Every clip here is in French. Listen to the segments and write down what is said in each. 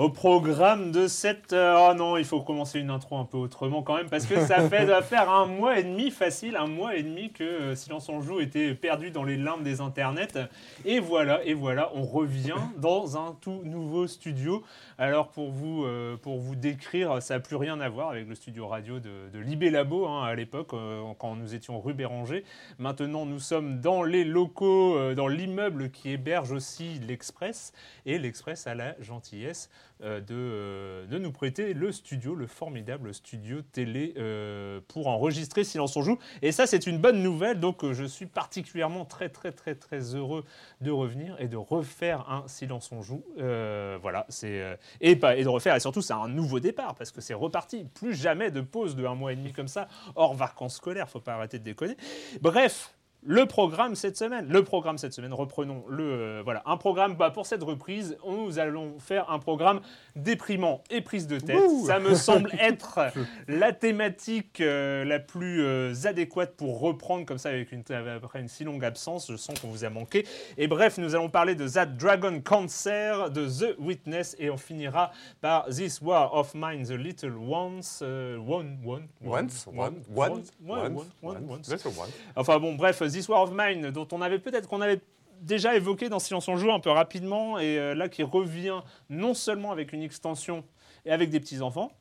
Au programme de cette... Oh non, il faut commencer une intro un peu autrement quand même, parce que ça fait doit faire un mois et demi facile, un mois et demi que euh, Silence on joue était perdu dans les limbes des internets. Et voilà, et voilà, on revient dans un tout nouveau studio. Alors pour vous, euh, pour vous décrire, ça n'a plus rien à voir avec le studio radio de, de Libé Labo hein, à l'époque, euh, quand nous étions rue Béranger. Maintenant, nous sommes dans les locaux, euh, dans l'immeuble qui héberge aussi l'Express. Et l'Express a la gentillesse euh, de, euh, de nous prêter le studio, le formidable studio télé euh, pour enregistrer Silence on joue. Et ça, c'est une bonne nouvelle. Donc, euh, je suis particulièrement très, très, très, très heureux de revenir et de refaire un Silence on joue. Euh, voilà, c'est euh, et pas et de refaire et surtout c'est un nouveau départ parce que c'est reparti. Plus jamais de pause de un mois et demi comme ça hors vacances scolaires. Faut pas arrêter de déconner. Bref. Le programme cette semaine, le programme cette semaine, reprenons le euh, voilà un programme bah, pour cette reprise. Nous allons faire un programme déprimant et prise de tête. Ça me semble être la thématique euh, la plus euh, adéquate pour reprendre comme ça avec une, après une si longue absence. Je sens qu'on vous a manqué. Et bref, nous allons parler de That Dragon Cancer, de The Witness et on finira par This War of Mine, The Little Ones. one, one, one, Once, one, one, ouais, one, one, one, one, once. little one. Enfin bon, bref, This War of Mine, dont on avait peut-être qu'on avait déjà évoqué dans Silence on joue un peu rapidement, et euh, là qui revient non seulement avec une extension et avec des petits-enfants,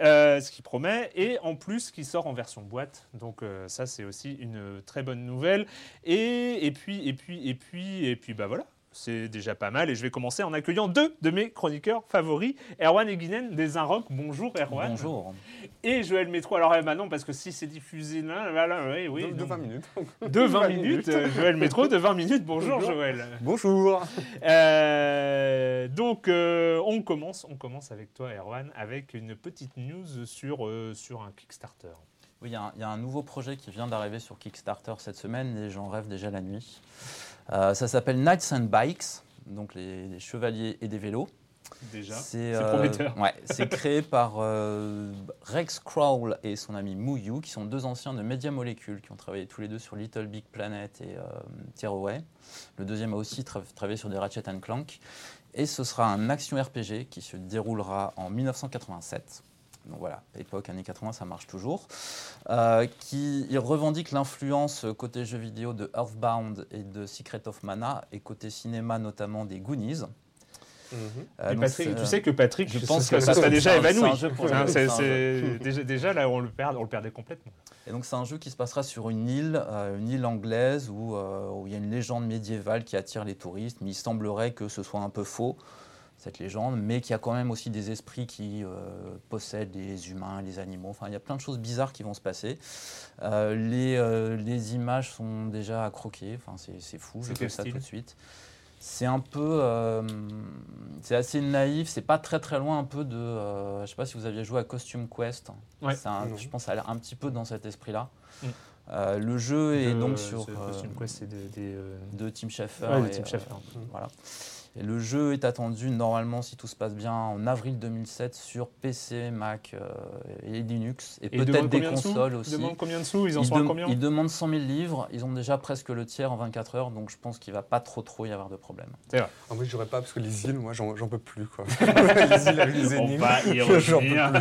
euh, ce qui promet, et en plus qui sort en version boîte. Donc euh, ça c'est aussi une très bonne nouvelle. Et, et puis, et puis, et puis, et puis, bah voilà. C'est déjà pas mal et je vais commencer en accueillant deux de mes chroniqueurs favoris, Erwan Eguinen des Inrock. Bonjour Erwan. Bonjour. Et Joël Métro. Alors eh, bah non, parce que si c'est diffusé là, voilà, oui, oui. de, de donc, 20 minutes. de 20 minutes, Joël Métro de 20 minutes. Bonjour, Bonjour. Joël. Bonjour. Euh, donc euh, on commence, on commence avec toi Erwan avec une petite news sur, euh, sur un Kickstarter. Oui, y, il y a un nouveau projet qui vient d'arriver sur Kickstarter cette semaine et j'en rêve déjà la nuit. Euh, ça s'appelle Knights and Bikes, donc les, les chevaliers et des vélos. Déjà, C'est euh, prometteur. ouais, c'est créé par euh, Rex Crowell et son ami Muyu, qui sont deux anciens de Media Molecule, qui ont travaillé tous les deux sur Little Big Planet et Tearaway. Le deuxième a aussi tra- travaillé sur des Ratchet and Clank. Et ce sera un action RPG qui se déroulera en 1987. Donc voilà, époque années 80, ça marche toujours. Euh, qui il revendique l'influence côté jeux vidéo de Earthbound et de Secret of Mana, et côté cinéma notamment des Goonies. Mhm. Euh, donc Patrick, tu sais que Patrick, je pense que ça serait déjà évanoui. déjà, là, on le, perd, on le perdait complètement. Et donc c'est un jeu qui se passera sur une île, euh, une île anglaise où, euh, où il y a une légende médiévale qui attire les touristes, mais il semblerait que ce soit un peu faux. Cette légende, mais qu'il y a quand même aussi des esprits qui euh, possèdent les humains, les animaux. Enfin, il y a plein de choses bizarres qui vont se passer. Euh, les, euh, les images sont déjà à croquer. Enfin, c'est fou. Je fais ça tout de suite. C'est un peu, euh, c'est assez naïf. C'est pas très très loin un peu de. euh, je sais pas si vous aviez joué à Costume Quest. Ouais. Un- Non. je pense que ça a l'air un petit peu dans cet esprit-là. Euh, le jeu est donc sur euh, Costume Quest, c'est des. des, euh, de Tim Schafer. ouais, de et, Tim euh, Schafer. voilà. Et le jeu est attendu normalement, si tout se passe bien, en avril 2007 sur PC, Mac euh, et Linux, et, Et ils peut-être des de consoles Ils aussi. demandent combien de sous Ils en Ils, sont à combien ils demandent 100 000 livres, ils ont déjà presque le tiers en 24 heures, donc je pense qu'il va pas trop trop y avoir de problème. C'est vrai. En vrai, j'aurais pas parce que les îles, moi, j'en j'en peux plus. Quoi. les îles avec les On énigmes. va y J'en peux revenir.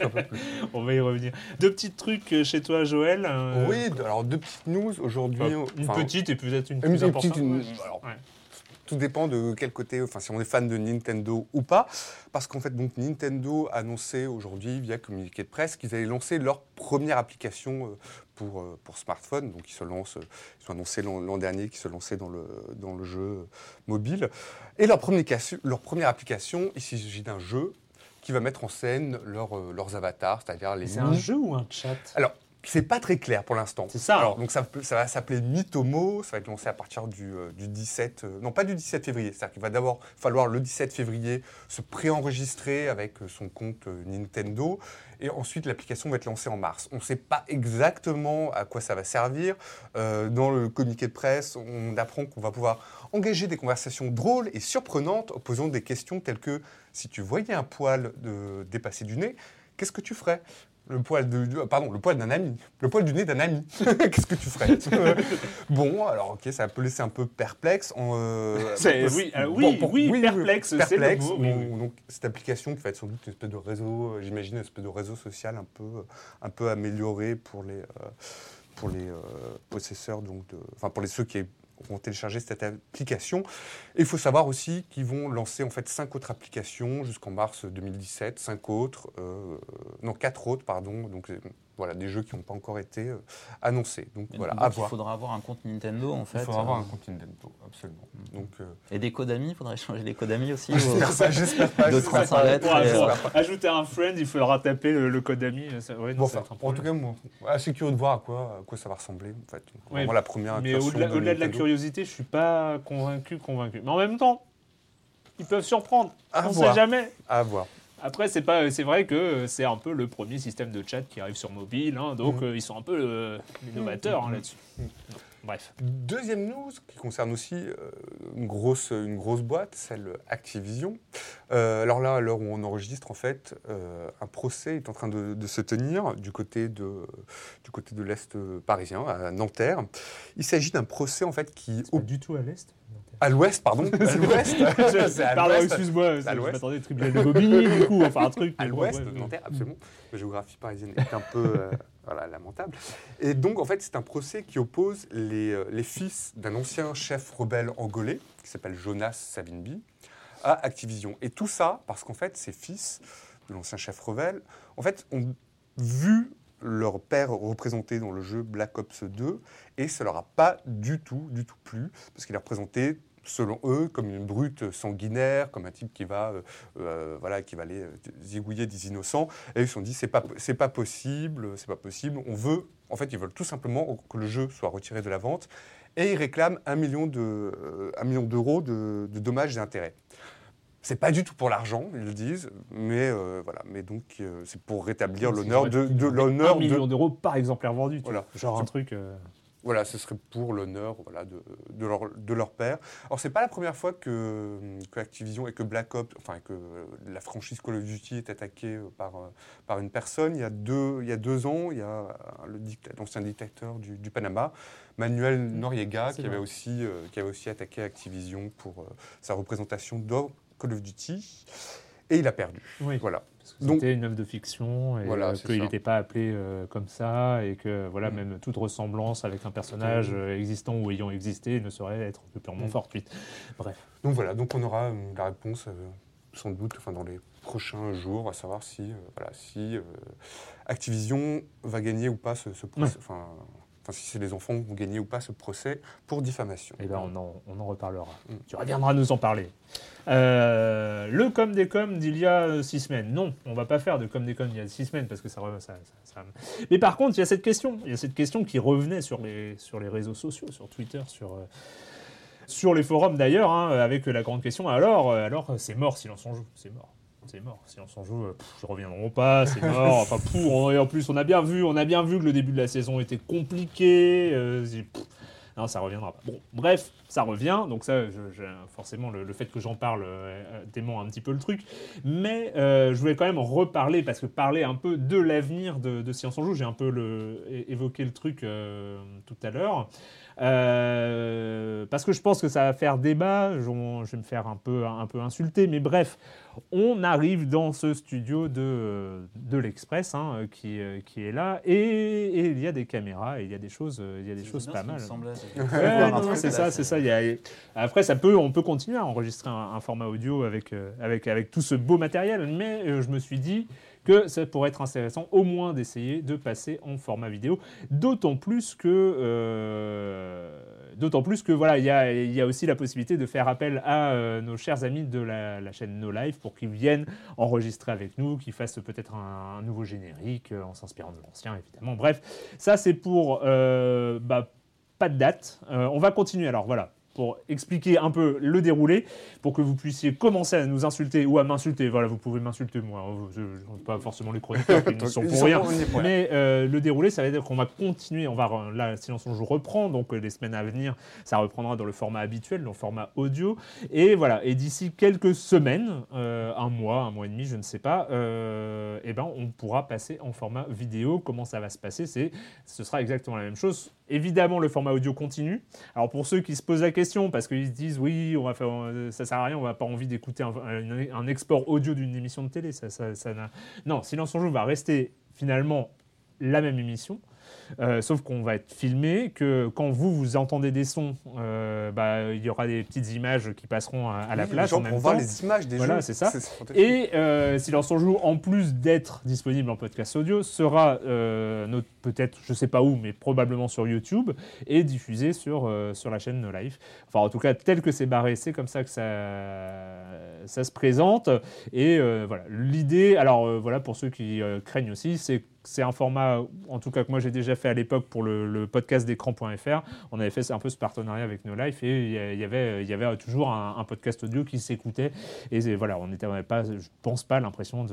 J'en peux plus. On va y revenir. Deux petits trucs chez toi, Joël. euh, Oui, alors deux petites news aujourd'hui. enfin, une petite et peut-être une une plus petite, importante. une- alors, Ouais. Tout dépend de quel côté, enfin si on est fan de Nintendo ou pas, parce qu'en fait donc Nintendo a annoncé aujourd'hui via communiqué de presse qu'ils allaient lancer leur première application euh, pour, euh, pour smartphone, donc ils se lancent, euh, ils ont annoncé l'an dernier qu'ils se lançaient dans le, dans le jeu mobile. Et leur, leur première application, il s'agit d'un jeu qui va mettre en scène leur, leurs avatars, c'est-à-dire les C'est un jeu ou un chat? Alors, c'est pas très clair pour l'instant. C'est ça. Alors, donc ça, va s'appeler Mitomo, ça va être lancé à partir du, euh, du 17, euh, non pas du 17 février, c'est-à-dire qu'il va d'abord falloir le 17 février se préenregistrer avec euh, son compte euh, Nintendo, et ensuite l'application va être lancée en mars. On ne sait pas exactement à quoi ça va servir. Euh, dans le communiqué de presse, on apprend qu'on va pouvoir engager des conversations drôles et surprenantes en posant des questions telles que si tu voyais un poil de, dépasser du nez, qu'est-ce que tu ferais? Le poil de, du- pardon, le poil d'un ami, le poil du nez d'un ami. Qu'est-ce que tu ferais Bon, alors ok, ça peut laisser un peu perplexe. en, euh, oui, euh, bon, oui, pour- oui, perplexe, le perplexe. mot, oui, oui. Donc cette application qui va être sans doute une espèce de réseau, euh, j'imagine une espèce de réseau social un peu, un peu amélioré pour les, euh, pour les euh, possesseurs, donc de, enfin pour les ceux qui vont télécharger cette application. Et il faut savoir aussi qu'ils vont lancer en fait cinq autres applications jusqu'en mars 2017, cinq autres, euh, non quatre autres pardon. Donc voilà des jeux qui n'ont pas encore été euh, annoncés. Donc voilà, Donc, à il voir. faudra avoir un compte Nintendo en fait. Il faudra avoir euh, un compte Nintendo, absolument. Donc euh, Et des codes amis, il faudrait changer les codes amis aussi. j'espère pas, j'espère pas. De j'espère 35 pas. lettres, Pour, et, pour ajouter un friend, il faudra taper le, le code ami. Ça, ouais, non, Bon, ça va enfin, être un en tout cas, moi, assez curieux de voir à quoi, à quoi ça va ressembler. En fait. Ouais, la première Mais au-delà de la curiosité, je suis pas convaincu, convaincu. Mais en même temps, ils peuvent surprendre. À On ne sait jamais. À voir. Après, c'est pas, c'est vrai que c'est un peu le premier système de chat qui arrive sur mobile, hein, donc Mhm. euh, ils sont un peu euh, innovateurs hein, Mhm. là-dessus. Non, Bref. Deuxième news qui concerne aussi euh, une, grosse, une grosse boîte, celle Activision. Euh, alors là, à l'heure où on enregistre, en fait, euh, un procès est en train de, de se tenir du côté de, du côté de l'Est parisien, à Nanterre. Il s'agit d'un procès, en fait, qui... Pas du tout à l'est? À l'Ouest, pardon. À l'Ouest. Pardon, excuse-moi, je m'attendais tribunal de Bobigny, du coup, enfin un truc. à l'ouest de. Nanterre, absolument. La géographie parisienne est un peu euh, voilà, lamentable. Et donc, en fait, c'est un procès qui oppose les, euh, les fils d'un ancien chef rebelle angolais, qui s'appelle Jonas Savimbi, à Activision. Et tout ça parce qu'en fait, ces fils de l'ancien chef rebelle, en fait, ont vu leur père représenté dans le jeu Black Ops 2 et ça leur a pas du tout, du tout plu parce qu'il est représenté selon eux comme une brute sanguinaire, comme un type qui va, euh, euh, voilà, qui va aller euh, zigouiller des innocents. Et ils se sont dit c'est pas, c'est pas possible, c'est pas possible. On veut, en fait, ils veulent tout simplement que le jeu soit retiré de la vente et ils réclament un million de, euh, un million d'euros de, de dommages et intérêts. C'est pas du tout pour l'argent, ils le disent, mais euh, voilà. Mais donc euh, c'est pour rétablir l'honneur de, de l'honneur Un de, million d'euros par exemplaire vendu. tu Voilà. vois. Genre un truc. euh, Voilà, ce serait pour l'honneur voilà, de, de, leur, de leur père. Alors, c'est pas la première fois que, que Activision et que Black Ops, enfin, que la franchise Call of Duty est attaquée euh, par, euh, par une personne. Il y a deux, il y a deux ans, il y a euh, l'ancien dictateur du, du Panama, Manuel Noriega, C'est qui avait, vrai. aussi, euh, qui avait aussi attaqué Activision pour euh, sa représentation dans Call of Duty. Et il a perdu. Oui. Voilà. C'était une œuvre de fiction et Voilà, euh, qu'il n'était pas appelé euh, comme ça et que voilà Mm. même toute ressemblance avec un personnage euh, existant ou ayant existé ne saurait être que purement Mm. fortuite. Bref. Donc voilà, donc on aura la réponse sans doute enfin, dans les prochains jours, à savoir si, voilà, si Activision va gagner ou pas ce, ce procès. Enfin, si c'est les enfants qui vont gagner ou pas ce procès pour diffamation. Eh ben, on en, on en reparlera. Mm. Tu reviendras nous en parler. Euh, le com des com d'il y a euh, six semaines. Non, on va pas faire de com des com d'il y a six semaines parce que ça, ça- ça- ça- Mais par contre, il y a cette question. Il y a cette question qui revenait sur les, sur les réseaux sociaux, sur Twitter, sur, euh, sur les forums d'ailleurs, hein, avec la grande question. Alors, alors c'est mort, silence on joue. C'est mort. C'est mort. Si on s'en joue, euh, pff, ils reviendront pas. C'est mort. Enfin, pour. on- Et en plus, on a bien vu, on a bien vu que le début de la saison était compliqué. euh, pff, non, ça reviendra pas. Bon, bref, ça revient. Donc ça, je- je- forcément, le, le fait que j'en parle euh, euh, dément un petit peu le truc. Mais euh, je voulais quand même reparler, parce que parler un peu de l'avenir de, de Science en Joue, j'ai un peu le, évoqué le truc euh, tout à l'heure. Euh, parce que je pense que ça va faire débat, je, je vais me faire un peu, un peu insulter, mais bref, on arrive dans ce studio de, de l'Express hein, qui, qui est là, et, et il y a des caméras, et il y a des choses, il y a des choses pas mal. c'est ça, c'est ça. Après, ça peut, on peut continuer à enregistrer un, format audio avec, euh, avec, avec tout ce beau matériel, mais euh, je me suis dit que ça pourrait être intéressant au moins d'essayer de passer en format vidéo, d'autant plus que, euh, d'autant plus que voilà, il y a, y a aussi la possibilité de faire appel à nos chers amis de la, chaîne No Life pour qu'ils viennent enregistrer avec nous, qu'ils fassent peut-être un, nouveau générique en s'inspirant de l'ancien, évidemment. Bref, ça c'est pour bah, pas de date. Euh, on va continuer. Alors voilà, pour expliquer un peu le déroulé, pour que vous puissiez commencer à nous insulter ou à m'insulter. Voilà, vous pouvez m'insulter, moi. hein, je- je- pas forcément les chroniqueurs qui ne sont pour rien. Mais euh, le déroulé, ça veut dire qu'on va continuer. On va là, Silence on joue reprend, donc euh, les semaines à venir, ça reprendra dans le format habituel, dans le format audio. Et voilà. Et d'ici quelques semaines, euh, un mois, un mois et demi, je ne sais pas, euh, eh ben, on pourra passer en format vidéo. Comment ça va se passer C'est, ce sera exactement la même chose. Évidemment, le format audio continue. Alors pour ceux qui se posent la question, parce qu'ils se disent oui, on va faire, euh, ça sert à rien, on va pas envie d'écouter un, export audio d'une émission de télé, ça, ça, n'a- non, Silence on joue va rester finalement la même émission. Euh, sauf qu'on va être filmé, que quand vous, vous entendez des sons, euh, bah, il y aura des petites images qui passeront à, à la Oui, place les gens en même pourront temps. voir les images des Voilà, c'est ça. Et euh, Silence on joue, en plus d'être disponible en podcast audio, sera euh, peut-être, je sais pas où, mais probablement sur YouTube et diffusé sur, sur la chaîne No Life. Enfin, en tout cas, tel que c'est barré, c'est comme ça que ça, ça se présente. Et voilà, l'idée, alors voilà, pour ceux qui craignent aussi, c'est c'est un format, en tout cas que moi j'ai déjà fait à l'époque pour le, podcast d'écran.fr. On avait fait un peu ce partenariat avec No Life et il y avait, toujours un, podcast audio qui s'écoutait. Et voilà, on n'était on avait pas, je pense pas, l'impression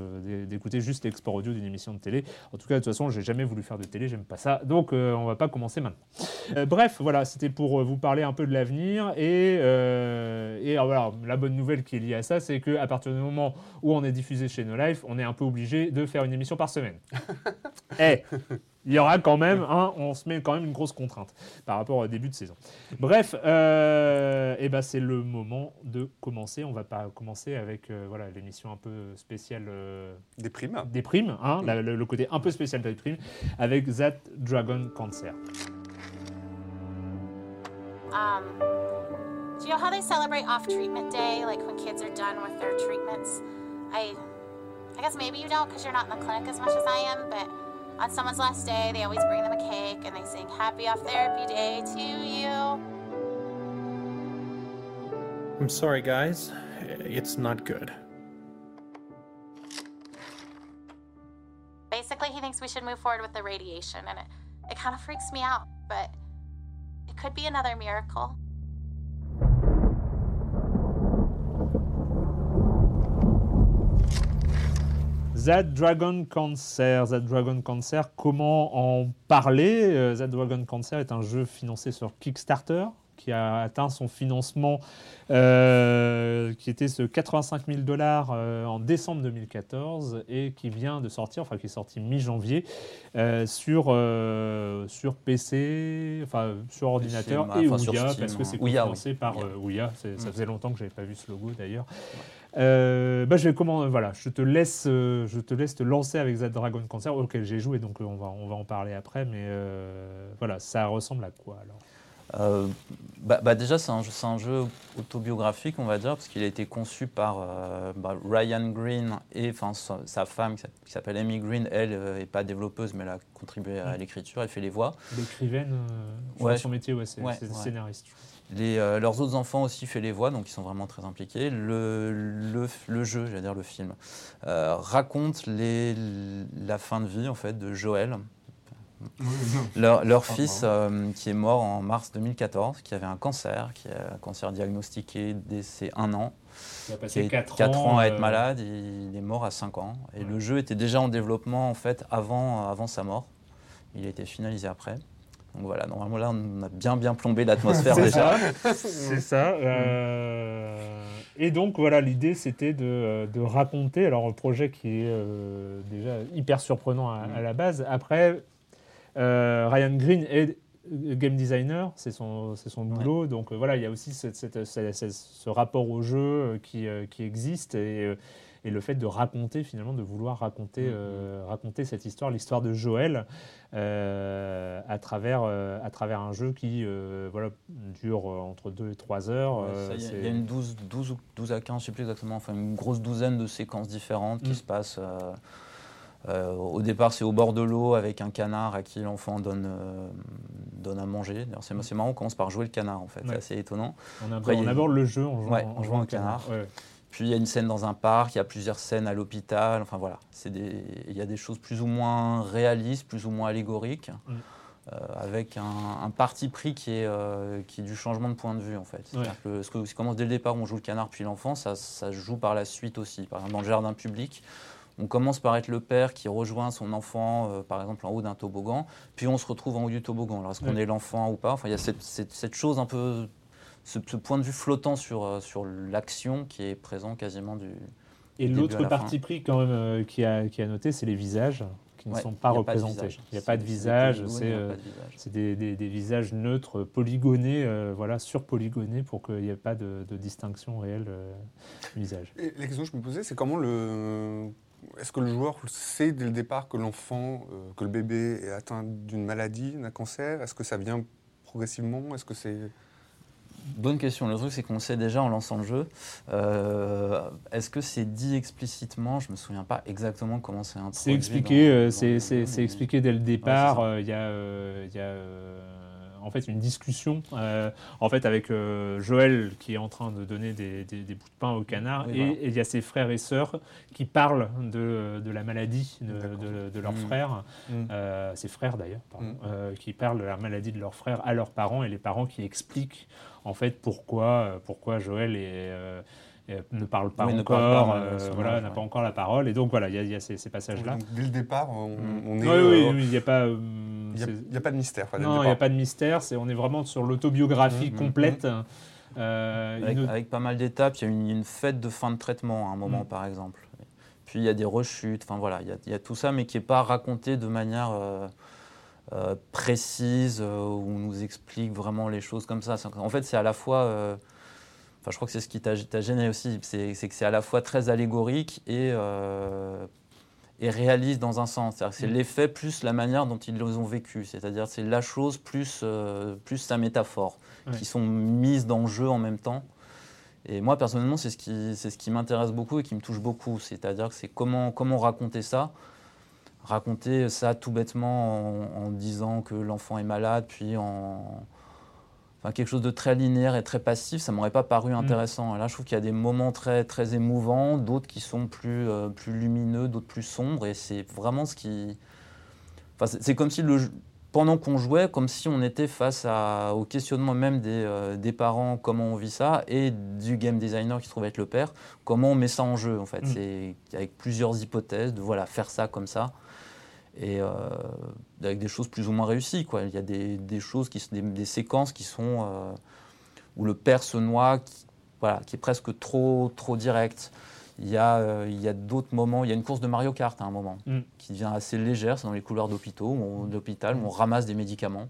d'écouter juste l'export audio d'une émission de télé. En tout cas, de toute façon, j'ai jamais voulu faire de télé, j'aime pas ça. Donc, euh, on va pas commencer maintenant. Euh, bref, voilà, c'était pour euh, vous parler un peu de l'avenir. Et, euh, et voilà, la bonne nouvelle qui est liée à ça, c'est qu'à partir du moment où on est diffusé chez No Life, on est un peu obligé de faire une émission par semaine. Eh, il y aura quand même, hein, on se met quand même une grosse contrainte par rapport au début de saison. Bref, euh, eh ben c'est le moment de commencer. On va pas commencer avec euh, voilà l'émission un peu spéciale euh, Des primes. des primes, hein, la- le, le côté un peu spécial des primes, avec That Dragon Cancer. Um, do you know how they celebrate off treatment day, like when kids are done with their treatments? I, I guess maybe you don't because you're not in the clinic as much as I am, but on someone's last day, they always bring them a cake and they sing Happy Off Therapy Day to you. I'm sorry, guys. It's not good. Basically, he thinks we should move forward with the radiation, and it, it kind of freaks me out, but it could be another miracle. That Dragon Cancer. That Dragon Cancer, comment en parler? Euh, That Dragon Cancer est un jeu financé sur Kickstarter qui a atteint son financement euh, qui était ce 85 000 dollars euh, en décembre 2014 et qui vient de sortir, enfin qui est sorti mi-janvier euh, sur, sur PC, enfin sur ordinateur et Ouya parce que c'est Ouya, financé oui. par Ouya. Ça faisait longtemps que j'avais pas vu ce logo d'ailleurs. Euh, bah, je vais comment voilà, je te laisse, euh, je te laisse te lancer avec That Dragon Cancer auquel j'ai joué, donc euh, on va, on va en parler après, mais euh, voilà, ça ressemble à quoi alors? Bah, bah, déjà, c'est un, un jeu autobiographique, on va dire, parce qu'il a été conçu par bah, Ryan Green et enfin, sa, sa femme, qui s'a- qui s'appelle Amy Green. Elle n'est pas développeuse, mais elle a contribué à l'écriture, elle fait les voix. L'écrivaine, Ouais. son métier, ouais, c'est Ouais, c'est ouais. scénariste. Les, euh, leurs autres enfants aussi fait les voix, donc ils sont vraiment très impliqués. Le, le, le jeu, j'allais dire le film, euh, raconte les, la fin de vie en fait de Joël, leur, leur fils euh, qui est mort en mars 2014, qui avait un cancer, qui a un cancer diagnostiqué dès ses un an, Il a passé a 4, 4 ans, à être malade, il est mort à 5 ans. Et Ouais. le jeu était déjà en développement en fait avant, avant sa mort. Il a été finalisé après. Donc voilà, normalement là on a bien bien plombé l'atmosphère déjà. C'est ça. euh, Et donc voilà, l'idée c'était de, de raconter, alors un projet qui est euh, déjà hyper surprenant à, à la base. Après, euh, Ryan Green est game designer, c'est son, c'est son boulot. Donc euh, voilà, il y a aussi cette- cette- cette- cette- ce rapport au jeu qui, euh, qui existe et, et le fait de raconter finalement, de vouloir raconter, euh, raconter cette histoire, l'histoire de Joël euh, à, travers, euh, à travers un jeu qui voilà, dure entre 2 et 3 heures. Ouais, Il y a- y une 12, 12, ou 12 à 15, je ne sais plus exactement, enfin une grosse douzaine de séquences différentes qui Mm. se passent. euh, au départ, c'est au bord de l'eau avec un canard à qui l'enfant donne, euh, donne à manger. C'est marrant, on commence par jouer le canard en fait, Ouais. c'est assez étonnant. on, aborde, Après, on le jeu en jouant, Ouais, en en jouant canard. Ouais. Puis il y a une scène dans un parc, il y a plusieurs scènes à l'hôpital, enfin voilà. C'est des- Il y a des choses plus ou moins réalistes, plus ou moins allégoriques, Mm. euh, avec un, un parti pris qui est, euh, qui est du changement de point de vue en fait. Que ce qui commence dès le départ, on joue le canard puis l'enfant, ça, se joue par la suite aussi. Par exemple, dans le jardin public, on commence par être le père qui rejoint son enfant, euh, par exemple en haut d'un toboggan, puis on se retrouve en haut du toboggan. Alors est-ce qu'on Ouais. est l'enfant ou pas? Enfin, il y a cette, cette- cette chose un peu, ce, ce point de vue flottant sur, euh, sur l'action qui est présent quasiment du. Et l'autre la parti pris quand même euh, qui, a, qui a noté, c'est les visages qui ne sont pas représentés. visage. Il n'y a pas de visage, c'est euh, des, des- des visages neutres, polygonés, euh, voilà, surpolygonés pour qu'il n'y ait pas de, de distinction réelle euh, du visage. Et la question que je me posais, c'est comment le. Est-ce que le joueur sait dès le départ que l'enfant, euh, que le bébé est atteint d'une maladie, d'un cancer? Est-ce que ça vient progressivement? Est-ce que c'est. Bonne question. Le truc, c'est qu'on sait déjà en lançant le jeu. Euh, Est-ce que c'est dit explicitement? Je me souviens pas exactement comment c'est introduit. C'est expliqué, euh, c'est expliqué dès le départ. euh, Il y a, il y a, en fait une discussion euh, en fait avec euh, Joël qui est en train de donner des, des- des bouts de pain au canard Oui, et voilà. et il y a ses frères et sœurs qui parlent de, de la maladie de, de- de leur Mm. frère, Mm. euh, ses frères d'ailleurs, pardon, Mm. euh, qui parlent de la maladie de leur frère à leurs parents et les parents qui expliquent en fait pourquoi, pourquoi Joël est, ne parle pas Oui, encore, parle pas, euh, voilà, n'a ouais. pas encore la parole et donc voilà, il y a, il y a ces, ces passages-là. Donc, dès le départ, on, Mm. on est. Oui, euh, oui, oui, il n'y a pas. euh, Il n'y a, pas de mystère. enfin, non, il n'y a pas de mystère. C'est, on est vraiment sur l'autobiographie Mhm. complète. Euh, Avec, une- avec pas mal d'étapes, il y a une, une fête de fin de traitement à un moment, Mm. par exemple. Puis il y a des rechutes, enfin voilà, il y a, il y a tout ça, mais qui n'est pas raconté de manière euh, euh, précise, euh, où on nous explique vraiment les choses comme ça. C'est- En fait, c'est à la fois. Enfin, je crois que c'est ce qui t'a gêné aussi, c'est que c'est à la fois très allégorique et, euh, et réaliste dans un sens. C'est Mm. l'effet plus la manière dont ils les ont vécu. C'est-à-dire c'est la chose plus, euh, plus sa métaphore, Ouais. qui sont mises dans le jeu en même temps. Et moi, personnellement, c'est ce qui, c'est ce qui m'intéresse beaucoup et qui me touche beaucoup. C'est-à-dire que c'est comment, comment raconter ça. Raconter ça tout bêtement en, en disant que l'enfant est malade, puis en. Enfin, quelque chose de très linéaire et très passif, ça m'aurait pas paru intéressant. Et là, je trouve qu'il y a des moments très, très émouvants, d'autres qui sont plus, euh, plus lumineux, d'autres plus sombres. Et c'est vraiment ce qui. Enfin, c'est- comme si le, pendant qu'on jouait, comme si on était face à, au questionnement même des, euh, des parents, comment on vit ça, et du game designer qui se trouve être le père, comment on met ça en jeu en fait. Mm. C'est avec plusieurs hypothèses de voilà faire ça comme ça, et euh, avec des choses plus ou moins réussies quoi. Il y a des, des choses qui, des, des séquences qui sont euh, où le père se noie, qui, voilà, qui est presque trop trop direct. Il y a, euh, il y a d'autres moments, il y a une course de Mario Kart à un moment Mm. qui devient assez légère, c'est dans les couloirs d'hôpitaux, d'hôpital, où on ramasse des médicaments.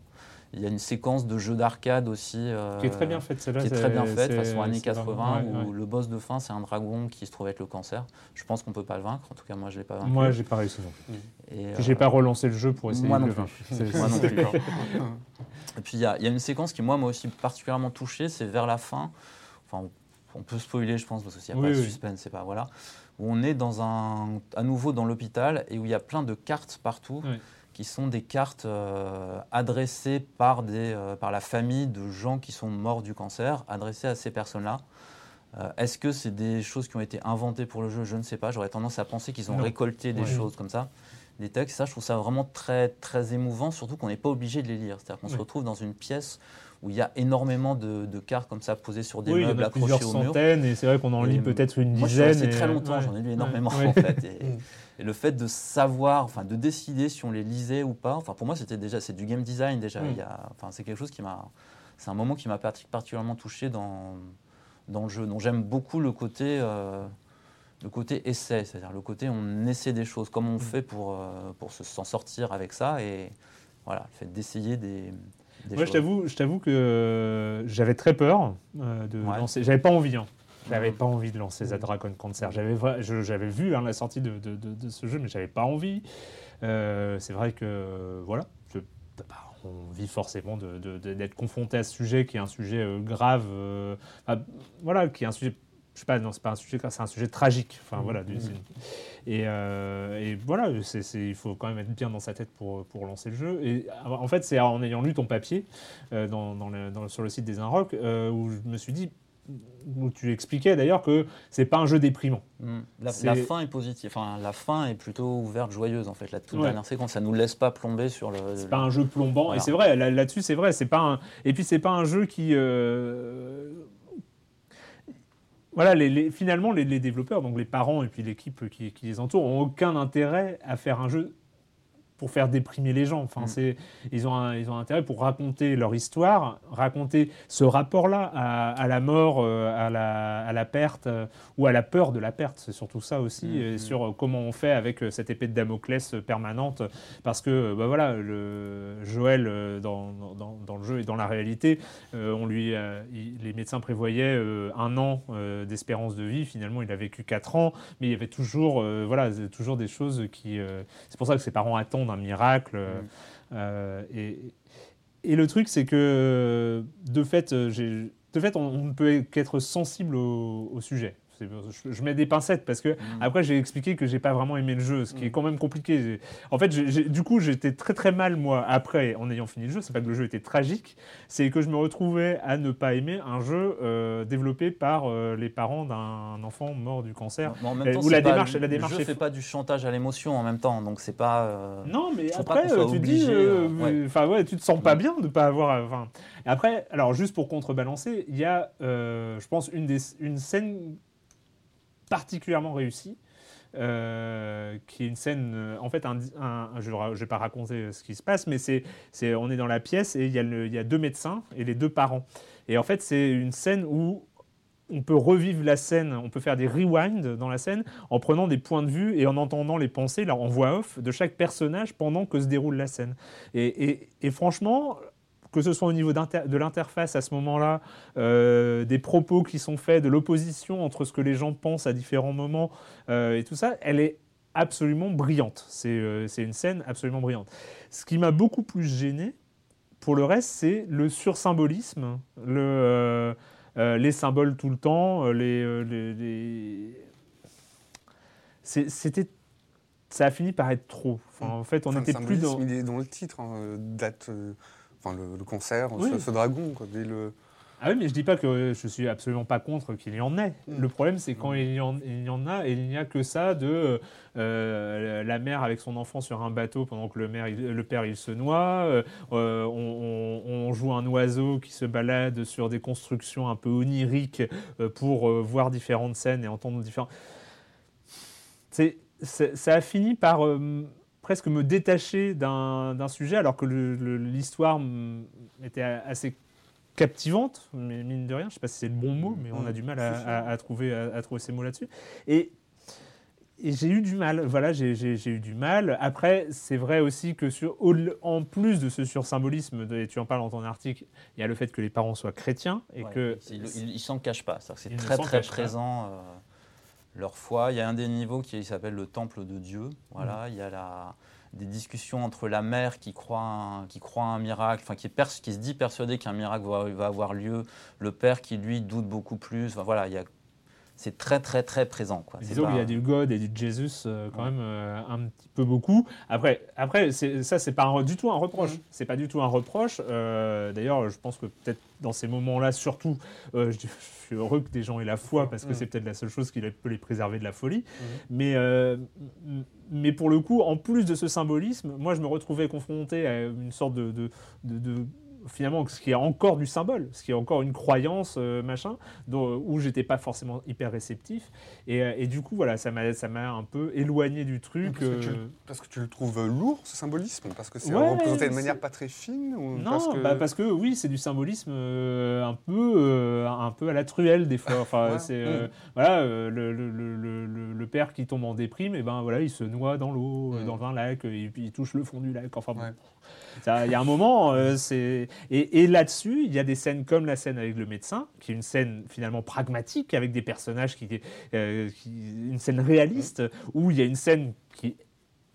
Il y a une séquence de jeu d'arcade aussi. euh, qui est très bien faite, celle-là. qui est très bien faite, façon années c'est vraiment- 80, ouais, où ouais. le boss de fin, c'est un dragon qui se trouve être le cancer. Je pense qu'on peut pas le vaincre, en tout cas moi je l'ai pas vaincu. Moi, j'ai pas réussi non plus. J'ai euh, pas relancé le jeu pour essayer moi de non le plus. vaincre. Moi non plus. Et puis il y, a- il y a une séquence qui moi m'a aussi particulièrement touché, c'est vers la fin. Enfin, on peut spoiler, je pense, parce que s'il n'y a Oui, pas de oui. suspense, c'est pas voilà. Où on est dans un, à nouveau dans l'hôpital et où il y a plein de cartes partout, Oui. Qui sont des cartes euh, adressées par des, euh, par la famille de gens qui sont morts du cancer, adressées à ces personnes-là. Euh, Est-ce que c'est des choses qui ont été inventées pour le jeu? Je ne sais pas. J'aurais tendance à penser qu'ils ont Non. récolté des Ouais. choses comme ça, des textes. Ça, je trouve ça vraiment très, très émouvant, surtout qu'on n'est pas obligé de les lire. C'est-à-dire qu'on se retrouve dans une pièce où il y a énormément de, de cartes comme ça posées sur des Oui, meubles plusieurs accrochés au mur. centaines, et c'est vrai qu'on en lit peut-être une Moi, dizaine. et- très longtemps, ouais. j'en ai lu énormément Ouais. en fait. Et, et le fait de savoir, enfin de décider si on les lisait ou pas, enfin pour moi c'était déjà, c'est du game design déjà. Mm. Il y a, enfin c'est quelque chose qui m'a, c'est un moment qui m'a parti- particulièrement touché dans dans le jeu. Donc j'aime beaucoup le côté, euh, le côté essai, c'est-à-dire le côté on essaie des choses, comme on Mm. fait pour euh, pour se- s'en sortir avec ça et voilà, le fait d'essayer des, des Moi, je t'avoue, je t'avoue que euh, j'avais très peur euh, de Ouais. lancer. J'avais pas envie. Hein. J'avais Mhm. pas envie de lancer The Dragon Cancer. J'avais, j'avais vu hein, la sortie de, de- de- de ce jeu, mais j'avais pas envie. Euh, c'est vrai que voilà, je- bah, on vit forcément d'être confronté à ce sujet qui est un sujet euh, grave. euh, voilà, qui est un sujet. Je sais pas, non, c'est pas un sujet, c'est un sujet tragique. Enfin voilà, du- c'est- et, euh, et voilà, c'est, c'est- il faut quand même être bien dans sa tête pour, pour lancer le jeu. Et en fait, c'est en ayant lu ton papier euh, dans, dans le- dans- sur le site des Inrock euh, où je me suis dit, où tu expliquais d'ailleurs que c'est pas un jeu déprimant. Mm. La, fin est positive. Enfin, la fin est plutôt ouverte, joyeuse en fait. La toute Ouais. dernière séquence, ça nous laisse pas plomber sur le. C'est pas un jeu plombant. Voilà. Et c'est vrai, là- là-dessus, c'est vrai. C'est pas un... Et puis, c'est pas un jeu qui. Voilà, les, finalement, les, développeurs, donc les parents et puis l'équipe qui, qui les entoure, ont aucun intérêt à faire un jeu pour faire déprimer les gens. Enfin, Mm. c'est, ils, ont un, ils ont intérêt pour raconter leur histoire, raconter ce rapport-là à, à la mort, euh, à, la, à la perte euh, ou à la peur de la perte. C'est surtout ça aussi, Mm, et mm. sur euh, comment on fait avec cette épée de Damoclès permanente. Parce que bah voilà, le, Joël, dans, dans, dans le jeu et dans la réalité, on lui, il- les médecins prévoyaient un an d'espérance de vie. Finalement, il a vécu quatre ans, mais il y avait toujours, voilà, toujours des choses qui. c'est pour ça que ses parents attendent un miracle. euh, Mm. euh, et, et le truc, c'est que de fait, euh, de fait, on, on ne peut qu'être sensible au, au sujet. Je, je mets des pincettes parce que Mm. après j'ai expliqué que j'ai pas vraiment aimé le jeu, ce qui est Mm. quand même compliqué. En fait, du coup, j'étais très très mal moi après en ayant fini le jeu. C'est pas que le jeu était tragique, c'est que je me retrouvais à ne pas aimer un jeu euh, développé par euh, les parents d'un enfant mort du cancer. Mais en même temps, où c'est la pas- démarche- la le démarche jeu est fait fou- pas du chantage à l'émotion en même temps, donc c'est pas. euh, Non, mais après, tu te dis, obligé, euh, euh, ouais. enfin ouais, tu te sens pas Mm. bien de pas avoir. Enfin, après, alors juste pour contrebalancer, il y a, je pense, une des, une scène particulièrement réussie. euh, qui est une scène, euh, en fait, je ne vais pas raconter ce qui se passe, mais c'est, on est dans la pièce et il y, a deux médecins et les deux parents. Et en fait, c'est une scène où on peut revivre la scène, on peut faire des rewinds dans la scène en prenant des points de vue et en entendant les pensées là, en voix off de chaque personnage pendant que se déroule la scène. Et franchement, que ce soit au niveau de l'interface à ce moment-là, euh, des propos qui sont faits, de l'opposition entre ce que les gens pensent à différents moments euh, et tout ça, elle est absolument brillante. C'est euh, c'est une scène absolument brillante. Ce qui m'a beaucoup plus gêné, pour le reste, c'est le sursymbolisme, le, les symboles tout le temps, les, les- les- C'est- C'était, ça a fini par être trop. Enfin, en fait, on n'était plus dans. Il est dans le titre, hein, date, euh, enfin le, le concert, Oui. ce, ce dragon, quoi, dès le. Ah oui, mais je dis pas que je suis absolument pas contre qu'il y en ait. Mm. Le problème, c'est quand il y, en, il y en a et il n'y a que ça de euh, la mère avec son enfant sur un bateau pendant que le, mère, il- le père il se noie. euh, euh, on, on- on joue un oiseau qui se balade sur des constructions un peu oniriques euh, pour voir différentes scènes et entendre différents. C'est, ça a fini par presque me détacher d'un, sujet alors que l'histoire mm, était assez captivante, mais mine de rien, je ne sais pas si c'est le bon mot, mais on a du mal à, trouver, à, à trouver ces mots là-dessus. Et, et j'ai eu du mal, voilà, j'ai eu du mal. Après, c'est vrai aussi que sur, en plus de ce sursymbolisme, et tu en parles dans ton article, il y a le fait que les parents soient chrétiens et Ouais, que il, il- il s'en cache pas. C'est très très présent. euh, leur foi. Il y a un des niveaux qui s'appelle le temple de Dieu. Mm. Voilà. Il y a la des discussions entre la mère qui croit un, qui croit un miracle, enfin qui, est qui se dit persuadé qu'un miracle va, va avoir lieu, le père qui lui doute beaucoup plus. Enfin, voilà, il y a, c'est très très très présent. Quoi. C'est Disons pas- qu'il y a du God et du Jesus euh, quand même euh, un petit peu beaucoup. Après, après c'est- ça, c'est pas un- du tout un reproche. C'est pas du tout un reproche. Euh, D'ailleurs, je pense que peut-être dans ces moments-là, surtout, euh, je, je suis heureux que des gens aient la foi parce que Mhm. c'est peut-être la seule chose qui peut les préserver de la folie. Mais, euh, mais pour le coup, en plus de ce symbolisme, moi, je me retrouvais confronté à une sorte de, de- de- de- finalement, ce qui est encore du symbole, ce qui est encore une croyance, euh, machin, dont- où j'étais pas forcément hyper réceptif. Et, euh, et du coup, voilà, ça m'a un peu éloigné du truc. Parce que, tu, euh, le- parce que tu le trouves euh, lourd, ce symbolisme? Parce que c'est Ouais, représenté de manière pas très fine ou Non, parce que... bah, parce que oui, c'est du symbolisme euh, un peu, euh, un peu à la truelle des fois. Enfin, Ouais. c'est euh, voilà, euh, le, le- le- le- le- le père qui tombe en déprime, et ben voilà, il se noie dans l'eau, euh, Mm. dans un lac, et puis il touche le fond du lac. Enfin, bon. Ouais. Il y a un moment, euh, et là-dessus, il y a des scènes comme la scène avec le médecin, qui est une scène finalement pragmatique avec des personnages qui, euh, qui- une scène réaliste, où il y a une scène qui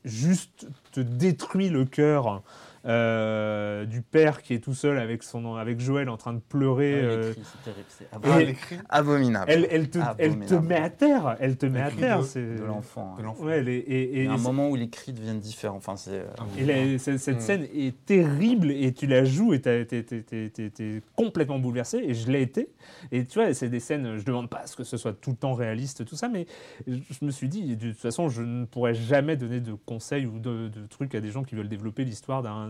juste te détruit le cœur euh, du père qui est tout seul avec son avec Joël en train de pleurer. Ah, euh, terrible, c'est Et- Ah, abominable. abominable. elle, elle te, elle te Abominable. met à terre, elle te met à terre. de- c'est- de l'enfant. hein. Ouais, et, et- Il y a un et- moment où les cris deviennent différents. Enfin, c'est. euh, Et la- cette, cette Mm. scène est terrible et tu la joues et t'es t'es- t'es- t'es- complètement bouleversé et je l'ai été. Et tu vois, c'est des scènes, je demande pas à ce que ce soit tout le temps réaliste, tout ça, mais je je me suis dit, de toute façon, je ne pourrais jamais donner de conseils ou de, de trucs à des gens qui veulent développer l'histoire d'un-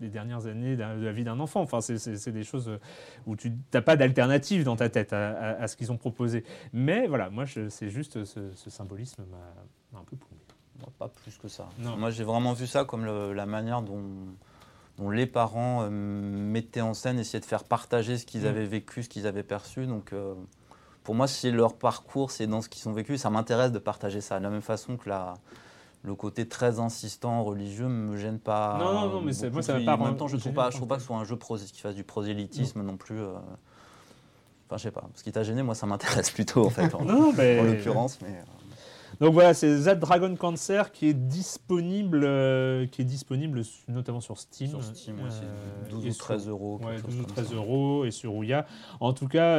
des dernières années de la vie d'un enfant. Enfin, c'est- des choses où tu n'as pas d'alternative dans ta tête à, à- à ce qu'ils ont proposé. Mais voilà, moi, c'est juste ce, ce symbolisme m'a un peu plombé. Bon, Pas plus que ça. Non. Moi, j'ai vraiment vu ça comme le- la manière dont, dont les parents euh, mettaient en scène, essayaient de faire partager ce qu'ils Mm. avaient vécu, ce qu'ils avaient perçu. Donc, euh, pour moi, c'est leur parcours, c'est dans ce qu'ils ont vécu. Ça m'intéresse de partager ça. De la même façon que la, le côté très insistant religieux me gêne pas. Non, non, non, mais c'est- moi, ça plus. pas En même temps, je trouve pas, je trouve pas que ce soit un jeu prosé, qui fasse du prosélytisme non plus. euh. Enfin, je sais pas. Ce qui t'a gêné, moi, ça m'intéresse plutôt, en fait. en, Non, mais- en l'occurrence, mais. euh, Donc voilà, c'est That Dragon Cancer qui est disponible, euh, qui est disponible notamment sur Steam. Sur Steam, euh, 12 et ou sur- 13 euros. Ouais, chose 12 ou comme 13 ça. euros et sur Ouya. En tout cas,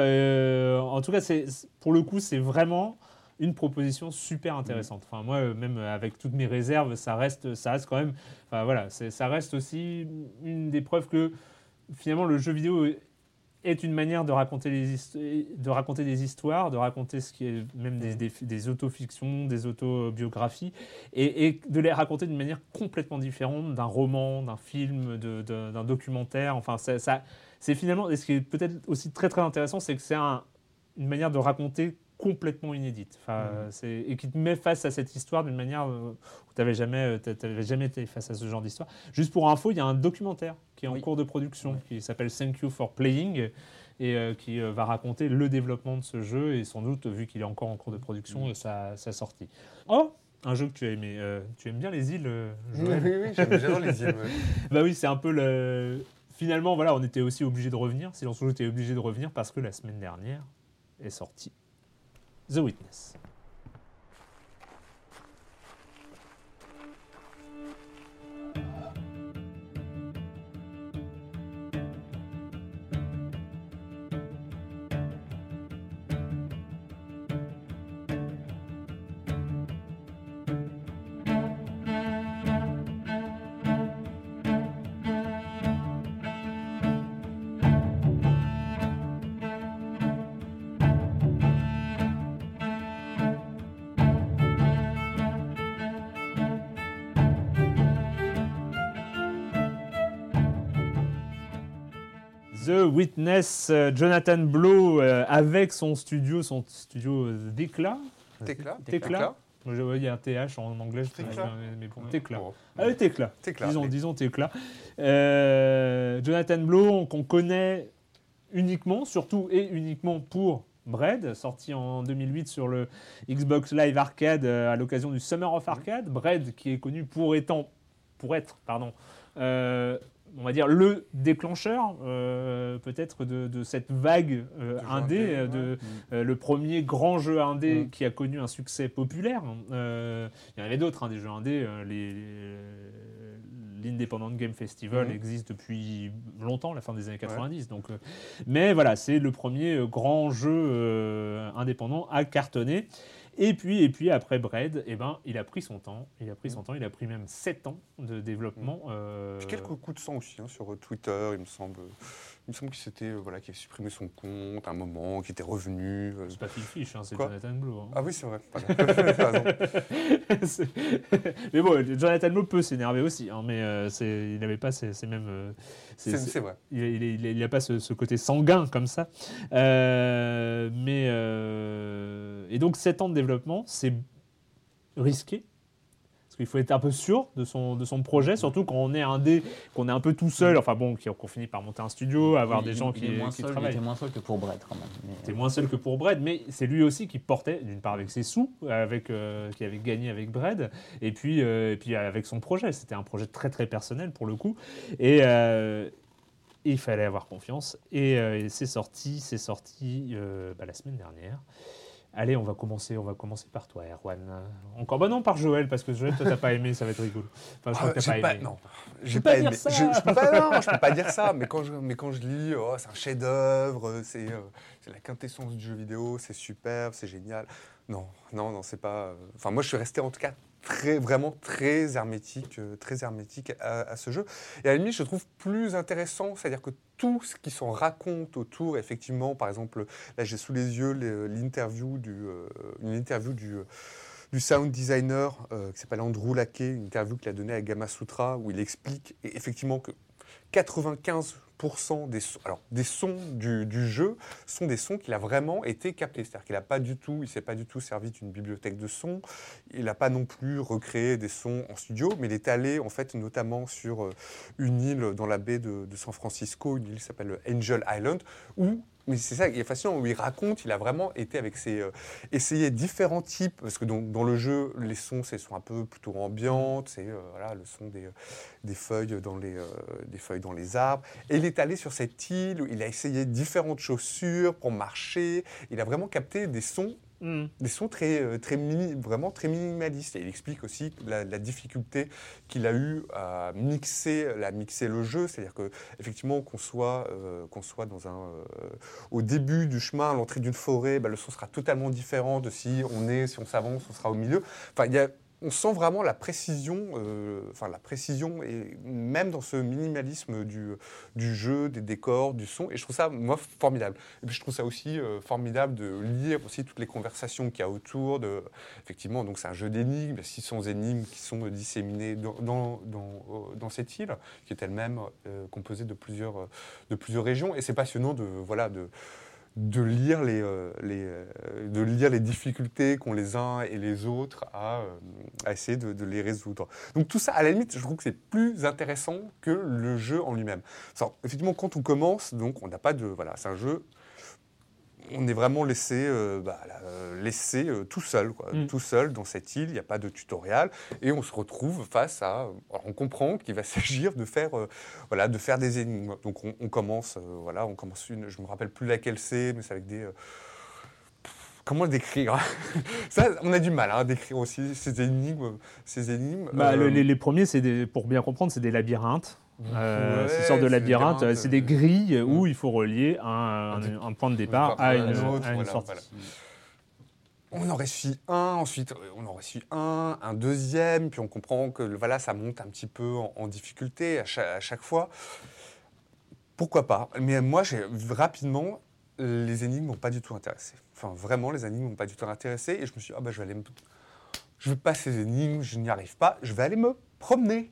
en tout cas, c'est c'est- pour le coup, c'est vraiment une proposition super intéressante. Enfin, moi, euh, même avec toutes mes réserves, ça reste, ça reste quand même. Enfin voilà, ça reste aussi une des preuves que finalement le jeu vidéo est une manière de raconter, les de raconter des histoires, de raconter ce qui est même des, des, des autofictions, des autobiographies, et, de les raconter d'une manière complètement différente d'un roman, d'un film, d'un documentaire. Enfin, ça, c'est finalement, ce qui est peut-être aussi très très intéressant, c'est que c'est un- une manière de raconter complètement inédite, enfin, c'est- et qui te met face à cette histoire d'une manière euh, où tu n'avais jamais, euh, jamais été face à ce genre d'histoire. Juste pour info, il y a un documentaire qui est en Oui. cours de production, qui s'appelle Thank You for Playing, et euh, qui euh, va raconter le développement de ce jeu, et sans doute, vu qu'il est encore en cours de production, Mm. euh, sa, sa sortie. Oh un jeu que tu as aimé. euh, tu aimes bien les îles euh, Oui, oui, oui, j'aime- j'adore les îles. Bah oui, c'est un peu le. Finalement, voilà, on était aussi obligé de revenir. Silence Rouge était obligé de revenir parce que la semaine dernière est sorti The Witness. Witness, euh, Jonathan Blow, euh, avec son studio, son studio. Moi, je vois, Il y a un TH en anglais, je trouve, mais- bon. Allez, Técla. Técla, Disons, disons Técla. Euh, Jonathan Blow, qu'on connaît uniquement, surtout et uniquement pour Bread, sorti en 2008 sur le Xbox Live Arcade à l'occasion du Summer of Arcade. Bread, qui est connu pour, étant, pour être pardon, euh, on va dire, le déclencheur, euh, peut-être, de, de cette vague euh, indé, indé, euh, ouais. de, euh, le premier grand jeu indé Mm. qui a connu un succès populaire. Il y en avait d'autres, hein, des jeux indés. les- L'Independent Game Festival Mhm. existe depuis longtemps, la fin des années 90. Donc, mais voilà, c'est le premier grand jeu indépendant à cartonner. Et puis, et puis après Bread, eh ben, il a pris son temps. Il a pris son temps. Il a pris même 7 ans de développement. euh, Puis quelques coups de sang aussi hein, sur euh, Twitter, il me semble. Il me semble qu'il s'était, euh, voilà, qu'il avait supprimé son compte à un moment, qu'il était revenu. euh. C'est pas Phil Fish, hein, c'est Jonathan Blow. hein. Ah oui, c'est vrai. Mais bon, Jonathan Blow peut s'énerver aussi, hein, mais euh, c'est- il n'avait pas ces, ces mêmes. euh, ces- C'est ces- c'est vrai. il, il, il- il a pas ce, ce côté sanguin comme ça. Euh, mais et donc 7 ans de développement, c'est risqué. Qu'il faut être un peu sûr de son, de son projet, surtout quand on est un dé, qu'on est un peu tout seul, enfin bon, qu'on finit par monter un studio, avoir Il- des il- gens il qui, est moins qui seul, Il travaillent. était moins seul que pour Brett quand même. mais, euh, moins seul que pour Bread, mais c'est lui aussi qui portait, d'une part avec ses sous, avec, euh, qui avait gagné avec Bread, et puis, euh, et puis avec son projet. C'était un projet très très personnel pour le coup. Et euh, il fallait avoir confiance. Et, et c'est sorti, c'est sorti bah, la semaine dernière. Allez, on va commencer, on va commencer par toi, Erwan. Encore, bah non, par Joël, parce que Joël, toi, t'as pas aimé, ça va être rigolo. Enfin, je crois Ah, que t'as pas pas- aimé. non, j'ai pas pas, aimé. ça. Je, je peux pas, non, je peux pas dire ça. Mais quand je, mais quand je lis, oh, c'est un chef-d'œuvre, c'est, euh, c'est la quintessence du jeu vidéo, c'est superbe, c'est génial. Non, non, non, c'est pas. euh, Enfin, moi, je suis resté en tout cas très, vraiment très hermétique, euh, très hermétique à, ce jeu. Et à la limite, je trouve plus intéressant, c'est-à-dire que tout ce qui s'en raconte autour, effectivement, par exemple, là, j'ai sous les yeux l'interview du, euh, interview du euh, du sound designer qui s'appelle Andrew Lackey, une interview qu'il a donnée à Gamma Sutra, où il explique effectivement que 95% des, sons- alors, des sons du, du jeu sont des sons qu'il a vraiment été captés. C'est-à-dire qu'il n'a pas du tout, il s'est pas du tout servi d'une bibliothèque de sons, il n'a pas non plus recréé des sons en studio, mais il est allé en fait notamment sur euh, une île dans la baie de, de San Francisco, une île qui s'appelle Angel Island, où mais c'est ça qui est fascinant, où il raconte, il a vraiment été avec ses, euh, essayé différents types, parce que dans, le jeu, les sons, c'est sont un peu plutôt ambiantes, c'est euh, voilà, le son des, euh, des, feuilles dans les, euh, des feuilles dans les arbres. Et il est allé sur cette île, où il a essayé différentes chaussures pour marcher, il a vraiment capté des sons Hmm. des sons très, euh, très vraiment très minimalistes. Et il explique aussi la, la difficulté qu'il a eu à mixer, à mixer le jeu, c'est-à-dire que effectivement qu'on soit, euh, qu'on soit dans un, euh, au début du chemin, à l'entrée d'une forêt, bah, le son sera totalement différent de si on est, si on s'avance, on sera au milieu. On sent vraiment la précision, euh, enfin la précision, et même dans ce minimalisme du, jeu, des décors, du son, et je trouve ça, moi, formidable. Et puis je trouve ça aussi euh, formidable de lire aussi toutes les conversations qu'il y a autour, effectivement, donc c'est un jeu d'énigmes, 600 énigmes qui sont disséminées dans, euh, dans cette île, qui est elle-même composée de plusieurs, de plusieurs régions, et c'est passionnant de, voilà, de, de lire les, euh, euh, de lire les difficultés qu'ont les uns et les autres à, euh, à essayer de, de les résoudre. Donc tout ça, à la limite, je trouve que c'est plus intéressant que le jeu en lui-même. Effectivement, quand on commence, donc on n'a pas de... Voilà, c'est un jeu... On est vraiment laissé, euh, bah, euh, laissé euh, tout seul, quoi, Mm. tout seul dans cette île. Il n'y a pas de tutoriel et on se retrouve face à. alors, on comprend qu'il va s'agir de faire, euh, voilà, de faire des énigmes. Donc on, on commence, voilà, on commence une. Je me rappelle plus laquelle c'est, mais c'est avec des. Comment décrire Ça, on a du mal hein, à décrire aussi ces énigmes. Ces énigmes. Bah, le- les, les premiers, c'est pour bien comprendre, c'est des labyrinthes. Euh, Ouais, de c'est des labyrinthes, labyrinthes, c'est des euh, grilles où il faut relier un, un- un point de départ à une, un autre, à une voilà, sortie. voilà. On en réussit un, ensuite euh, on en réussit un, un deuxième, puis on comprend que voilà, ça monte un petit peu en, en difficulté à chaque, à chaque fois. Pourquoi pas? Mais moi, j'ai rapidement, les énigmes m'ont pas du tout intéressé. Enfin, vraiment, les énigmes m'ont pas du tout intéressé, et je me suis dit, ah bah, je vais aller me... Je veux pas ces énigmes, je n'y arrive pas, je vais aller me promener.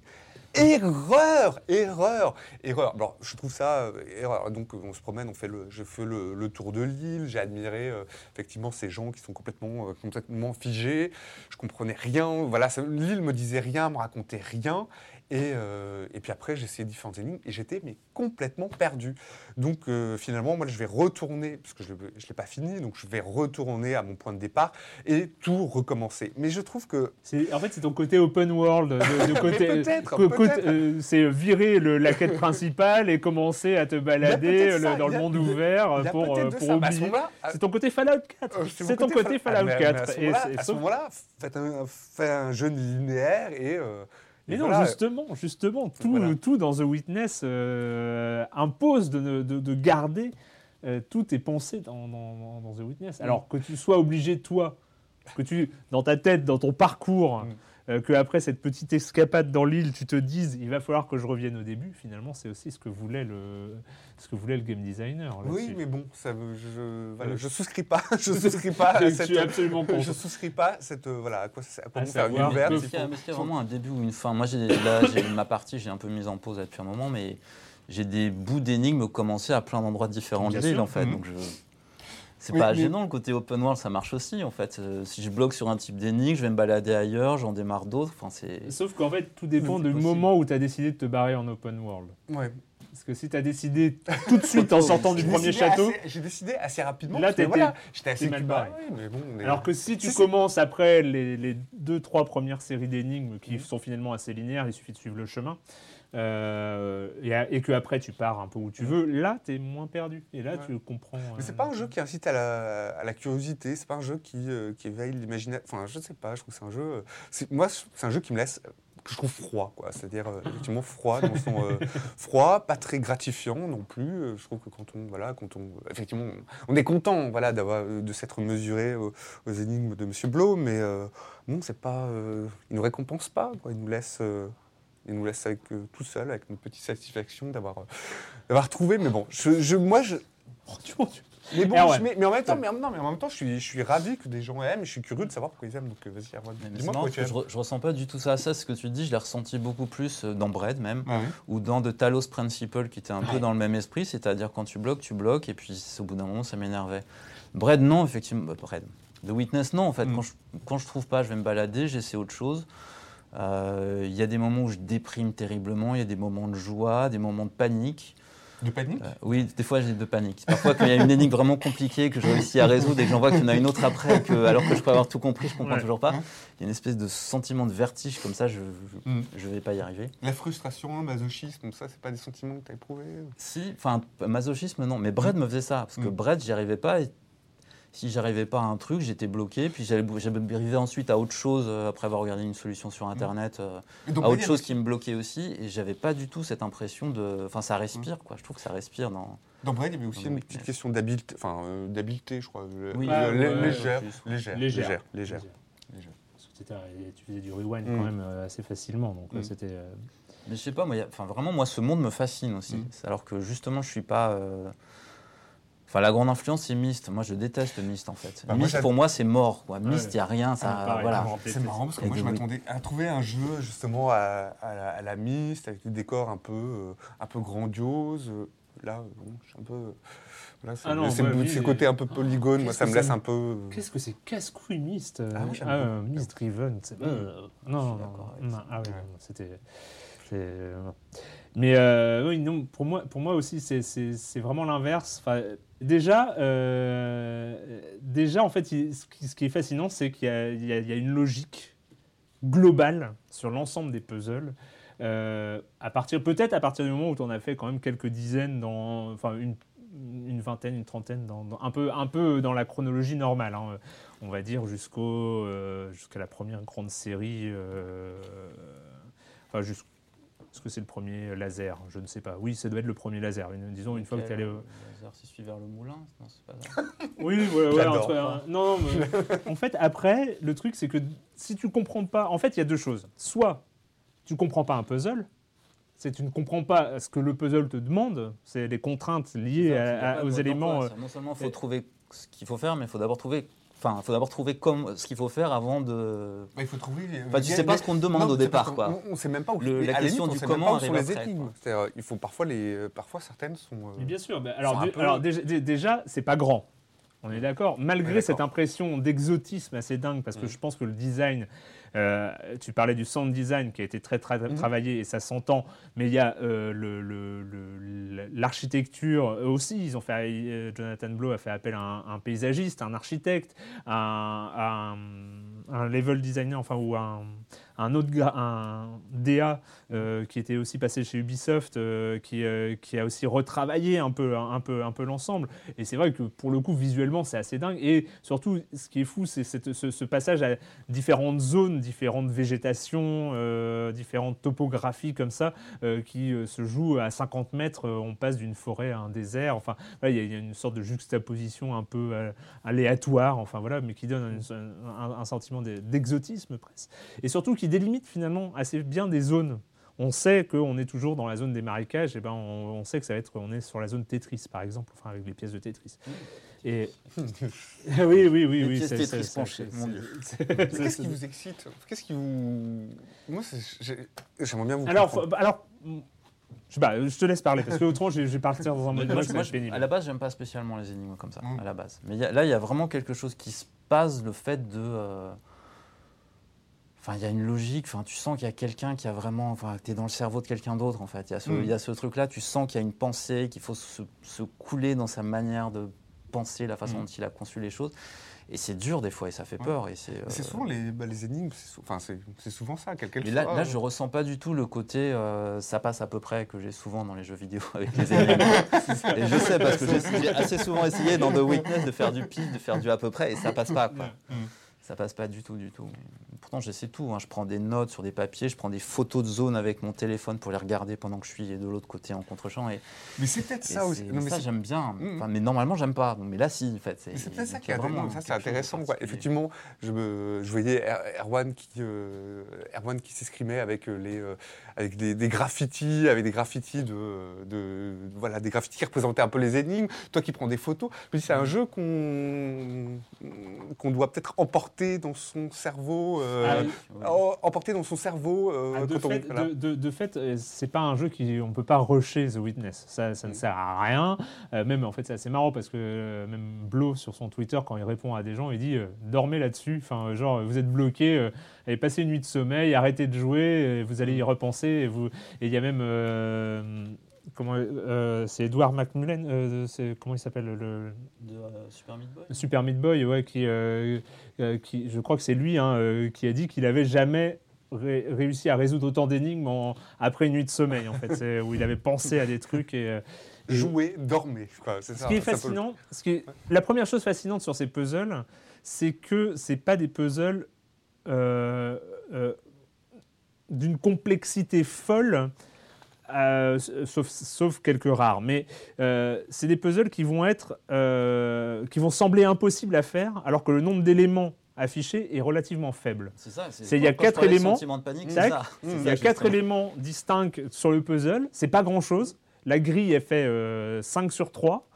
Erreur, erreur, erreur. Alors, je trouve ça euh, erreur. Donc, on se promène, on fait le, je fais le, tour de l'île. J'ai admiré euh, effectivement ces gens qui sont complètement, euh, complètement figés. Je comprenais rien. Voilà, l'île me disait rien, me racontait rien. Et, euh, et puis après, j'ai essayé différentes énigmes et j'étais mais complètement perdu. Donc euh, finalement, moi, je vais retourner, parce que je ne l'ai pas fini, donc je vais retourner à mon point de départ et tout recommencer. Mais je trouve que En fait, c'est ton côté open world. De, de côté, peut-être, euh, c'est virer le- la quête principale et commencer à te balader le- dans le monde a- ouvert pour, pour ça. Bah, ce oublier. à- C'est ton côté Fallout 4. Euh, c'est ton côté Fall- Fallout Ah, mais- 4. mais à ce moment-là, faites un, faites un jeu linéaire et. euh, Mais et non, voilà. justement, justement, tout, Voilà. tout dans The Witness euh, impose de, ne- de- de garder euh, toutes tes pensées dans, dans- dans The Witness. Alors que tu sois obligé, toi, que tu, dans ta tête, dans ton parcours, Mm. Euh, que après cette petite escapade dans l'île, tu te dises, il va falloir que je revienne au début. Finalement, c'est aussi ce que voulait le, ce que voulait le game designer. Oui, mais bon, ça, je, voilà, Euh, je souscris pas. Je souscris pas à Je cette. suis absolument contre. Je souscris pas à cette. Voilà, à quoi, ça- à quoi À savoir l'univers. que- Est-ce qu'il y, y a vraiment un début ou une fin Moi, j'ai, là, ma partie, j'ai un peu mise en pause depuis un moment, mais j'ai des bouts d'énigmes commencés à plein d'endroits différents de l'île, en fait. Mhm. Donc, je... c'est Oui, pas mais- gênant, le côté open world, ça marche aussi, en fait. Euh, si je bloque sur un type d'énigme, je vais me balader ailleurs, j'en démarre d'autres. Enfin, c'est... Sauf qu'en fait, tout dépend du moment où tu as décidé de te barrer en open world. Ouais. Parce que si tu as décidé tout de suite en sortant du premier château, J'ai décidé assez rapidement. Là, voilà, j'étais assez mal barré. mais bon, Alors que si tu commences après les, les deux, trois premières séries d'énigmes qui Mhm. sont finalement assez linéaires, il suffit de suivre le chemin, euh, et, et que après tu pars un peu où tu veux, là tu es moins perdu. Et là Ouais. tu comprends. Mais c'est euh, pas un jeu qui incite à la, à la curiosité, c'est pas un jeu qui, euh, qui éveille l'imagination. Enfin, je sais pas, je trouve que c'est un jeu. moi, c'est un jeu qui me laisse. que je trouve froid, quoi. C'est-à-dire, euh, effectivement, froid, dans son. euh, froid, pas très gratifiant non plus. Euh, Je trouve que quand on. Voilà, quand on. Effectivement, on, est content, voilà, d'avoir, de s'être mesuré aux, aux énigmes de Monsieur Blo, mais bon, c'est pas. il nous récompense pas, quoi. Il nous laisse. Il nous laisse avec, euh, tout seul, avec notre petite satisfaction d'avoir, euh, d'avoir trouvé. Mais bon, je, je- moi, je, mais bon, ouais. je- mais, mais en même temps, mais non, mais en même temps, je suis, je suis ravi que des gens aiment. et Je suis curieux de savoir pourquoi ils aiment. Donc euh, vas-y, dis-moi pourquoi tu aimes. je, re- je ressens pas du tout ça. Ça, ce que tu dis, je l'ai ressenti beaucoup plus dans Bread même, Ah oui. ou dans The Talos Principle, qui était un peu dans le même esprit, c'est-à-dire quand tu bloques, tu bloques, et puis au bout d'un moment, ça m'énervait. Bread, non, effectivement. bah, Bread. The Witness, non, en fait. Mm. Quand, je, quand je trouve pas, je vais me balader, j'essaie autre chose. Euh, Il y a des moments où je déprime terriblement, il y a des moments de joie, des moments de panique. De panique? Euh, oui, des fois j'ai de panique. Parfois, quand il y a une énigme vraiment compliquée que je réussis à résoudre et que j'en vois qu'il y en a une autre après, que, alors que je crois avoir tout compris, je comprends Ouais. toujours pas. Il y a une espèce de sentiment de vertige comme ça, je je, Mm. vais pas y arriver. La frustration, le masochisme, ça, c'est pas des sentiments que tu as éprouvés? Si, enfin, masochisme, non, mais Brett me faisait ça. Parce que Mm. Brett, j'y arrivais pas. Et si j'arrivais pas à un truc, j'étais bloqué. Puis j'allais j'arrivais ensuite à autre chose euh, après avoir regardé une solution sur Internet. euh, Et donc, à autre chose qui me bloquait aussi. Et j'avais pas du tout cette impression de. Enfin, ça respire, quoi. Je trouve que ça respire dans. Dans Braille, il y avait aussi une petite question d'habileté, enfin, euh, d'habileté, je crois. Oui, le- ouais, lé- ouais, légère, légère, Légère. légère, légère. Légère. Parce que t'étais- tu faisais du rewind Mm. quand même euh, assez facilement. Donc euh, c'était. euh, Mais je sais pas, moi, y a- enfin, vraiment, moi, ce monde me fascine aussi. Alors que justement, je suis pas. Euh, Enfin, la grande influence, c'est Myst. Moi, je déteste Myst, en fait. Bah, Myst, pour moi, c'est mort. Quoi. Myst, Ouais. il n'y a rien. Ça, Ah, voilà. C'est marrant parce que moi je m'attendais à trouver un jeu justement à, à la, à la Myst avec des décors un peu, euh, un peu grandioses. Euh, Là, bon, je suis un peu. Voilà, c'est Ah non, c'est oui, côté un peu polygone, moi Qu'est-ce ça que me laisse un peu. euh, Qu'est-ce que c'est casse-couille Myst euh, Ah oui, ah, euh, Myst Driven. c'est- euh, non, non, non, ah oui, Ouais. c'était. euh, Mais euh, oui, non, pour moi, pour moi aussi, c'est- c'est c'est vraiment l'inverse. Enfin, déjà, euh, déjà, en fait, il- ce qui, est fascinant, c'est qu'il y, a- y y une logique globale sur l'ensemble des puzzles. Euh, à partir, peut-être à partir du moment où tu en as fait quand même quelques dizaines, dans, enfin une, une vingtaine, une trentaine, dans, dans- un, peu, un peu dans la chronologie normale, hein, on va dire jusqu'au, euh, jusqu'à la première grande série, enfin jusqu'- est-ce que c'est le premier laser? Je ne sais pas. Oui, ça doit être le premier laser. Une- disons une fois que tu es allé. au- Suit vers le moulin Non, c'est pas ça. oui, ouais, non, non, mais en fait, après, le truc, c'est que si tu comprends pas, en fait, il y a deux choses. Soit tu comprends pas un puzzle, c'est tu ne comprends pas ce que le puzzle te demande, c'est les contraintes liées C'est ça, à- c'est à- pas aux éléments. euh, c'est- Non seulement il faut et- trouver ce qu'il faut faire, mais il faut d'abord trouver. Enfin, il faut d'abord trouver comme, ce qu'il faut faire avant de. bah, il faut trouver. Enfin, tu sais pas ce qu'on te demande au départ, quoi. On, on sait même pas où. Le- la question limite, du comment arrive les après. C'est-à-dire, il faut parfois les, euh, parfois certaines sont. euh, Mais bien sûr. bah, alors, du- peu- alors, déjà, dé- déjà, c'est pas grand. On est d'accord. Malgré Ouais, cette impression d'exotisme assez dingue, parce que je pense que le design, euh, tu parlais du sound design qui a été très tra- Mhm. travaillé et ça s'entend, mais il y a euh, le- le- le- l'architecture aussi. Ils ont fait, euh, Jonathan Blow a fait appel à un, un paysagiste, un architecte, un, un- un level designer, enfin ou un, un autre un DA qui était aussi passé chez Ubisoft, euh, qui, euh, qui a aussi retravaillé un peu, l'ensemble. Et c'est vrai que pour le coup, visuellement, c'est assez dingue. Et surtout, ce qui est fou, c'est ce, passage à différentes zones, différentes végétations, euh, différentes topographies comme ça, euh, qui euh, se jouent à 50 mètres. euh, on passe d'une forêt à un désert. Enfin, il y, a- une sorte de juxtaposition un peu euh, aléatoire, enfin voilà, mais qui donne un, sentiment d'e- d'exotisme presque. Et surtout qui délimite finalement assez bien des zones. On sait qu'on est toujours dans la zone des marécages, et ben on, on sait que ça va être, on est sur la zone Tetris par exemple, enfin avec les pièces de Tetris. Et oui, oui, oui, Les oui. pièces c'est- Tetris penchées, mon Dieu. Qu'est-ce qui vous excite? Qu'est-ce qui vous. Moi, j'aimerais bien vous. Alors, faut- alors, mm, je sais pas, je te laisse parler parce que autrement je vais partir dans un mode Moi, moi, va être je- pénible. à la base, j'aime pas spécialement les énigmes comme ça, Mm. à la base. Mais il y a- là, il y a vraiment quelque chose qui se passe, le fait de. euh, Enfin, il y a une logique. Enfin, tu sens qu'il y a quelqu'un qui a vraiment. Enfin, tu es dans le cerveau de quelqu'un d'autre, en fait. Il y a ce, Mm. il y a ce truc-là. Tu sens qu'il y a une pensée, qu'il faut se, se couler dans sa manière de penser, la façon Mm. dont il a conçu les choses. Et c'est dur des fois, et ça fait Ouais. peur. Et c'est. euh, souvent les, bah, les énigmes, c'est enfin, c'est souvent ça, quel Mais là, soit. là, je ressens pas du tout le côté euh, ça passe à peu près que j'ai souvent dans les jeux vidéo avec les énigmes. et je sais parce que j'ai assez souvent essayé dans The Witness de faire du pif, de faire du à peu près et ça passe pas quoi. Ça passe pas du tout, du tout. Pourtant, j'essaie tout. hein. Je prends des notes sur des papiers, je prends des photos de zone avec mon téléphone pour les regarder pendant que je suis de l'autre côté en contre-champ. Et, Mais c'est peut-être ça aussi. Non, mais ça, j'aime bien. Mm. Enfin, mais normalement, j'aime pas. Mais là, si, en fait. C'est peut-être ça qui est vraiment ça, c'est intéressant. quoi. Effectivement, je, me, je voyais Er- Erwan qui, euh, Erwan qui s'escrimait avec, euh, les, euh, avec des, des graffitis, avec des graffitis de, de- voilà, des graffitis qui représentaient un peu les énigmes. Toi qui prends des photos, je c'est un jeu qu'on qu'on doit peut-être emporter dans son cerveau, euh, Ah, oui. emporter dans son cerveau. euh, Ah, de, on- fait, voilà. de, de- de fait, euh, c'est pas un jeu qui on peut pas rusher The Witness. Ça, ça ne Mm. sert à rien. Euh, même en fait, c'est assez marrant parce que même Blo sur son Twitter quand il répond à des gens, il dit dormez là-dessus. Enfin, genre vous êtes bloqué, allez passer une nuit de sommeil, arrêtez de jouer, vous allez y repenser. Et vous et il y a même euh, comment euh, c'est Edward Macmillan, euh, c'est comment il s'appelle le De euh, Super Meat Boy Super Meat Boy, ouais, qui, qui, je crois que c'est lui hein, euh, qui a dit qu'il avait jamais ré- réussi à résoudre autant d'énigmes en- après une nuit de sommeil, en fait, où il avait pensé à des trucs et, euh, et- Jouer, dormez. quoi, c'est ce ça, qui est peut- fascinant, ce qui est- la première chose fascinante sur ces puzzles, c'est que c'est pas des puzzles euh, euh, d'une complexité folle, euh, sauf, sauf quelques rares. Mais euh, c'est des puzzles qui vont être, euh, qui vont sembler impossibles à faire, alors que le nombre d'éléments affichés est relativement faible. C'est ça. C'est- il y a quatre éléments. de panique, Tac. ça. Il y a quatre éléments distincts sur le puzzle. C'est pas grand chose. La grille est fait euh, 5 sur 3.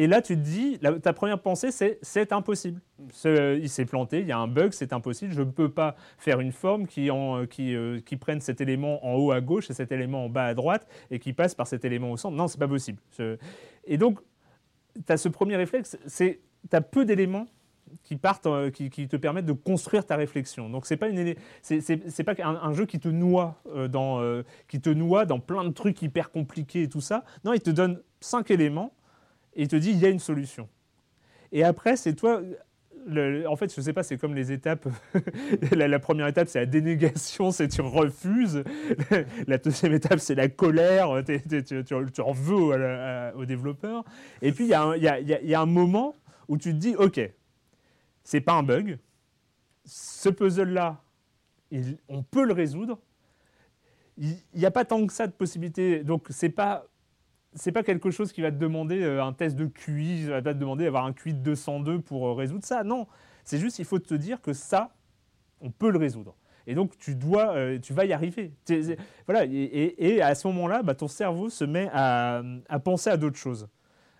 Et là, tu te dis, ta première pensée, c'est impossible. Il s'est planté, il y a un bug, c'est impossible. Je ne peux pas faire une forme euh, qui prenne cet élément en haut à gauche et cet élément en bas à droite et qui passe par cet élément au centre. Non, c'est pas possible. Et donc, tu as ce premier réflexe, c'est tu as peu d'éléments qui partent, euh, qui, te permettent de construire ta réflexion. Donc c'est pas pas un, jeu euh, qui te noie dans plein de trucs hyper compliqués et tout ça. Non, il te donne cinq éléments il te dit il y a une solution. Et après, c'est toi. en fait, je sais pas, c'est comme les étapes. la, première étape, c'est la dénégation, c'est tu refuses. la deuxième étape, c'est la colère, tu, en veux la- à- au développeur. Et puis, il y, a un- moment où tu te dis ok, c'est pas un bug. Ce puzzle-là, on peut le résoudre. Il n'y a pas tant que ça de possibilités. Donc, c'est pas. C'est pas quelque chose qui va te demander euh, un test de QI, va pas te demander d'avoir un QI de 202 pour euh, résoudre ça. Non, c'est juste il faut te dire que ça, on peut le résoudre. Et donc tu dois, euh, tu vas y arriver. Voilà. Et, à ce moment-là, bah, ton cerveau se met à, penser à d'autres choses.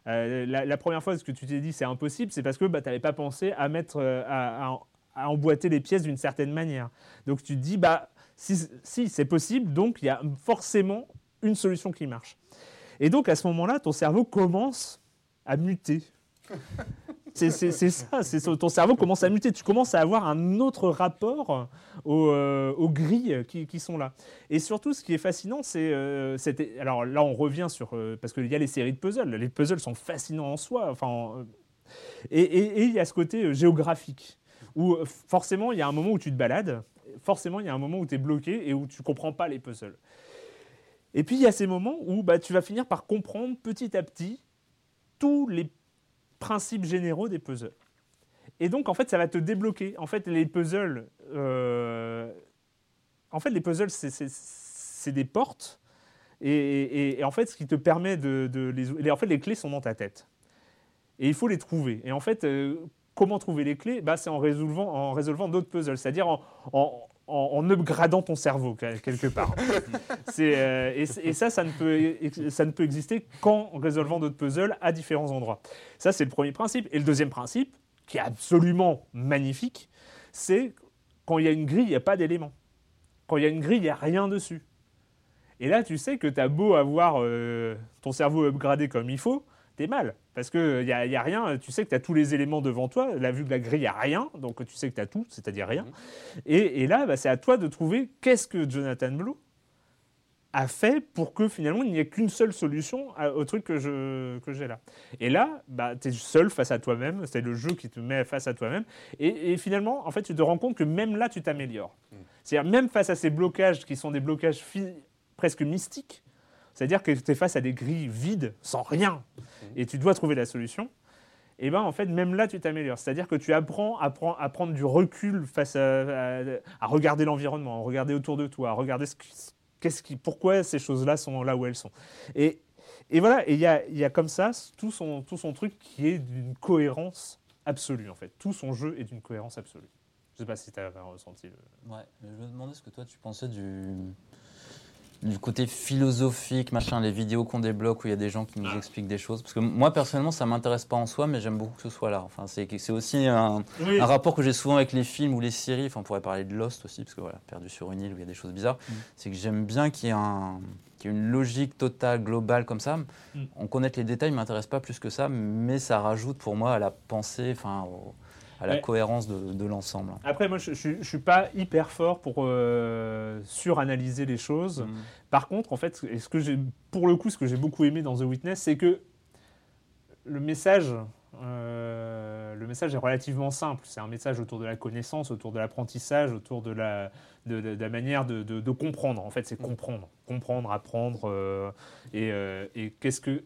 La, première fois, ce que tu t'es dit, c'est impossible, c'est parce que bah, tu n'avais pas pensé à mettre, à, emboîter les pièces d'une certaine manière. Donc tu te dis, bah, si c'est possible, donc il y a forcément une solution qui marche. Et donc à ce moment-là, ton cerveau commence à muter. C'est ça, ton cerveau commence à muter, tu commences à avoir un autre rapport aux, euh, grilles qui, sont là. Et surtout, ce qui est fascinant, c'est... euh, alors là, on revient sur... euh, parce qu'il y a les séries de puzzles, les puzzles sont fascinants en soi, enfin... euh, et il y a ce côté géographique, où forcément, il y a un moment où tu te balades, forcément, il y a un moment où tu es bloqué et où tu comprends pas les puzzles. Et puis, il y a ces moments où bah, tu vas finir par comprendre petit à petit tous les principes généraux des puzzles. Et donc, en fait, ça va te débloquer. En fait, les puzzles, euh, en fait, les puzzles, c'est- des portes. Et, en fait, ce qui te permet de, de les, en fait, les clés sont dans ta tête. Et il faut les trouver. Et en fait, euh, comment trouver les clés? Bah, C'est en résolvant, en résolvant d'autres puzzles, c'est-à-dire en, en- en upgradant ton cerveau, quel- quelque part. C'est, euh, et, et ça, ça ne, peut, ex- ça ne peut exister qu'en résolvant d'autres puzzles à différents endroits. Ça, c'est le premier principe. Et le deuxième principe, qui est absolument magnifique, c'est quand il y a une grille, il n'y a pas d'éléments. Quand il y a une grille, il n'y a rien dessus. Et là, tu sais que tu as beau avoir euh, ton cerveau upgradé comme il faut, t'es mal. Parce qu'il n'y a, y a rien, tu sais que tu as tous les éléments devant toi. La vue de la grille, il n'y a rien. Donc tu sais que tu as tout, c'est-à-dire rien. Et, et là, bah, c'est à toi de trouver qu'est-ce que Jonathan Blow a fait pour que finalement il n'y ait qu'une seule solution à- au truc que je- que j'ai là. Et là, bah, tu es seul face à toi-même, c'est le jeu qui te met face à toi-même. Et, et finalement, en fait, tu te rends compte que même là, tu t'améliores. C'est-à-dire, même face à ces blocages qui sont des blocages presque mystiques, c'est-à-dire que tu es face à des grilles vides, sans rien, et tu dois trouver la solution, et ben en fait, même là, tu t'améliores. C'est-à-dire que tu apprends à, prendre- du recul face à, à- regarder l'environnement, à regarder autour de toi, à regarder ce qu'est-ce qui, pourquoi ces choses-là sont là où elles sont. Et, et voilà, et il y a, y a comme ça tout son, tout son truc qui est d'une cohérence absolue, en fait. Tout son jeu est d'une cohérence absolue. Je sais pas si tu as ressenti le... Ouais, mais je me demandais ce que toi tu pensais du, du côté philosophique, machin, les vidéos qu'on débloque où il y a des gens qui nous expliquent des choses. Parce que moi personnellement, ça m'intéresse pas en soi, mais j'aime beaucoup que ce soit là. Enfin, c'est aussi un, Oui. un rapport que j'ai souvent avec les films ou les séries. Enfin, on pourrait parler de Lost aussi, parce que voilà, perdu sur une île où il y a des choses bizarres. C'est que j'aime bien qu'il y ait un qu'il y ait une logique totale, globale comme ça. Mm. On connaît les détails, m'intéresse pas plus que ça, mais ça rajoute pour moi à la pensée, enfin, au- à la Ouais. cohérence de, de l'ensemble. Après, moi, je ne suis pas hyper fort pour euh, suranalyser les choses. Mm. Par contre, en fait, et ce que pour le coup, ce que j'ai beaucoup aimé dans The Witness, c'est que le message, euh, le message est relativement simple. C'est un message autour de la connaissance, autour de l'apprentissage, autour de la, de, de- de la manière de, comprendre. En fait, c'est comprendre, comprendre, apprendre. euh, et euh, et qu'est-ce que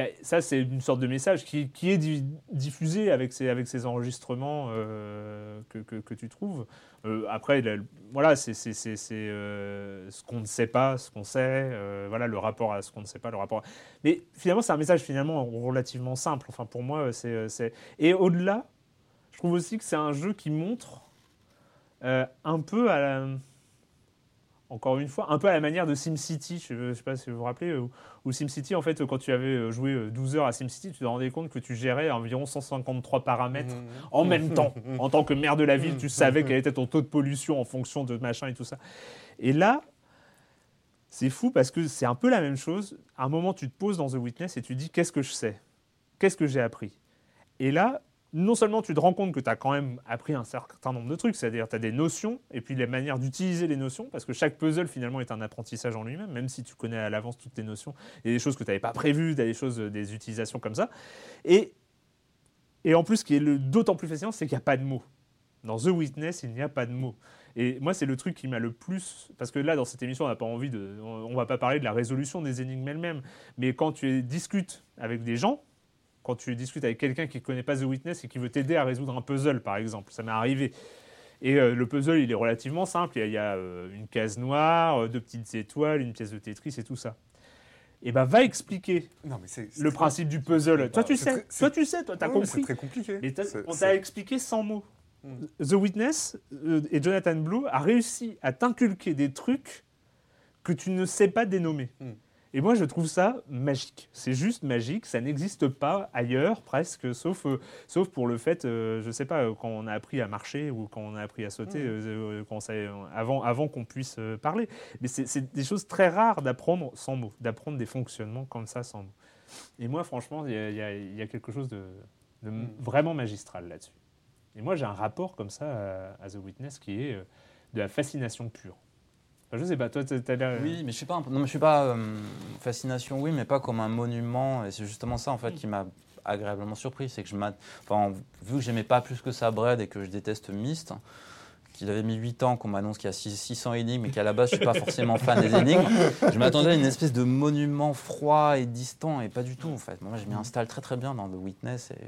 a- ça, c'est une sorte de message qui, est di- diffusé avec ces, enregistrements euh, que, tu trouves. Euh, après, voilà, c'est euh, ce qu'on ne sait pas, ce qu'on sait, voilà, le rapport à ce qu'on ne sait pas, le rapport. Mais finalement, c'est un message finalement relativement simple. Enfin, pour moi, c'est et au-delà, je trouve aussi que c'est un jeu qui montre un peu à la encore une fois, un peu à la manière de SimCity, je ne sais pas si vous vous rappelez, où, SimCity, en fait, quand tu avais euh, joué euh, 12 heures à SimCity, tu te rendais compte que tu gérais environ 153 paramètres en même temps. En tant que maire de la ville, tu savais quel était ton taux de pollution en fonction de machin et tout ça. Et là, c'est fou parce que c'est un peu la même chose. À un moment, tu te poses dans The Witness et tu dis qu'est-ce que je sais? Qu'est-ce que j'ai appris? Et là, non seulement tu te rends compte que tu as quand même appris un certain nombre de trucs, c'est-à-dire tu as des notions et puis les manières d'utiliser les notions, parce que chaque puzzle finalement est un apprentissage en lui-même, même si tu connais à l'avance toutes tes notions. Il y a des choses que tu n'avais pas prévues, des choses, des utilisations comme ça. Et, et en plus, ce qui est d'autant plus fascinant, c'est qu'il n'y a pas de mots. Dans The Witness, il n'y a pas de mots. Et moi, c'est le truc qui m'a le plus. Parce que là, dans cette émission, on n'a pas envie de. On va pas parler de la résolution des énigmes elles-mêmes. Mais quand tu discutes avec des gens, quand tu discutes avec quelqu'un qui ne connaît pas The Witness et qui veut t'aider à résoudre un puzzle, par exemple, ça m'est arrivé. Et euh, le puzzle, il est relativement simple. Il y a, il y a, euh, une case noire, euh, deux petites étoiles, une pièce de Tetris et tout ça. Et ben, va expliquer Non, mais c'est. c'est le principe du puzzle. Toi, tu sais, très- toi, tu sais, toi, t'as compris. C'est très compliqué. On t'a expliqué sans mots. Mm. The Witness et Jonathan Blue a réussi à t'inculquer des trucs que tu ne sais pas dénommer. Mm. Et moi, je trouve ça magique. C'est juste magique. Ça n'existe pas ailleurs, presque, sauf, euh, sauf pour le fait, euh, je sais pas, euh, quand on a appris à marcher ou quand on a appris à sauter, euh, euh, quand ça- avant, avant qu'on puisse parler. Mais c'est des choses très rares d'apprendre sans mots, d'apprendre des fonctionnements comme ça sans mots. Et moi, franchement, il y, y y a quelque chose de, de Mmh. vraiment magistral là-dessus. Et moi, j'ai un rapport comme ça à, à The Witness qui est de la fascination pure. Enfin, je sais pas, toi, t'as l'air. Oui, mais je suis pas, un non, mais je suis pas euh, fascination, oui, mais pas comme un monument. Et c'est justement ça en fait qui m'a agréablement surpris, c'est que je enfin, vu que j'aimais pas plus que ça Bread et que je déteste Myst, qu'il avait mis 8 ans qu'on m'annonce qu'il y a six- 600 énigmes et qu'à la base je suis pas forcément fan des énigmes, je m'attendais à une espèce de monument froid et distant et pas du tout en fait. Moi, je m'y installe très très bien dans The Witness et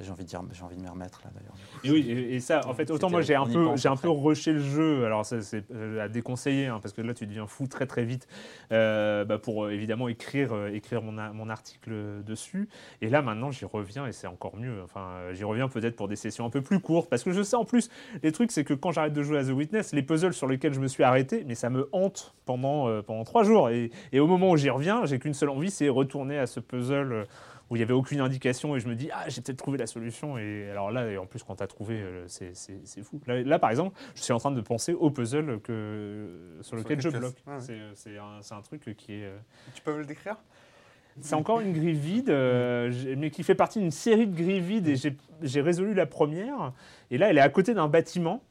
j'ai envie de dire, j'ai envie de m'y remettre là d'ailleurs. Et oui, et, et ça, en fait, autant moi j'ai un peu, j'ai un peu rushé le jeu. Alors ça, c'est euh, à déconseiller, hein, parce que là tu deviens fou très très vite euh, bah, pour euh, évidemment écrire, euh, écrire mon, mon article dessus. Et là maintenant j'y reviens et c'est encore mieux. Enfin, j'y reviens peut-être pour des sessions un peu plus courtes, parce que je sais en plus les trucs, c'est que quand j'arrête de jouer à The Witness, les puzzles sur lesquels je me suis arrêté, mais ça me hante pendant euh, pendant trois jours. Et, et au moment où j'y reviens, j'ai qu'une seule envie, c'est retourner à ce puzzle. Où il n'y avait aucune indication et je me dis ah j'ai peut-être trouvé la solution et alors là et en plus quand tu as trouvé euh, c'est- c'est c'est fou là, là, par exemple je suis en train de penser au puzzle que, sur lequel je bloque ouais. c'est c'est un, truc qui est euh, Tu peux le décrire? C'est encore une grille vide, euh, mais qui fait partie d'une série de grilles vides. Et j'ai- j'ai résolu la première. Et là, elle est à côté d'un bâtiment.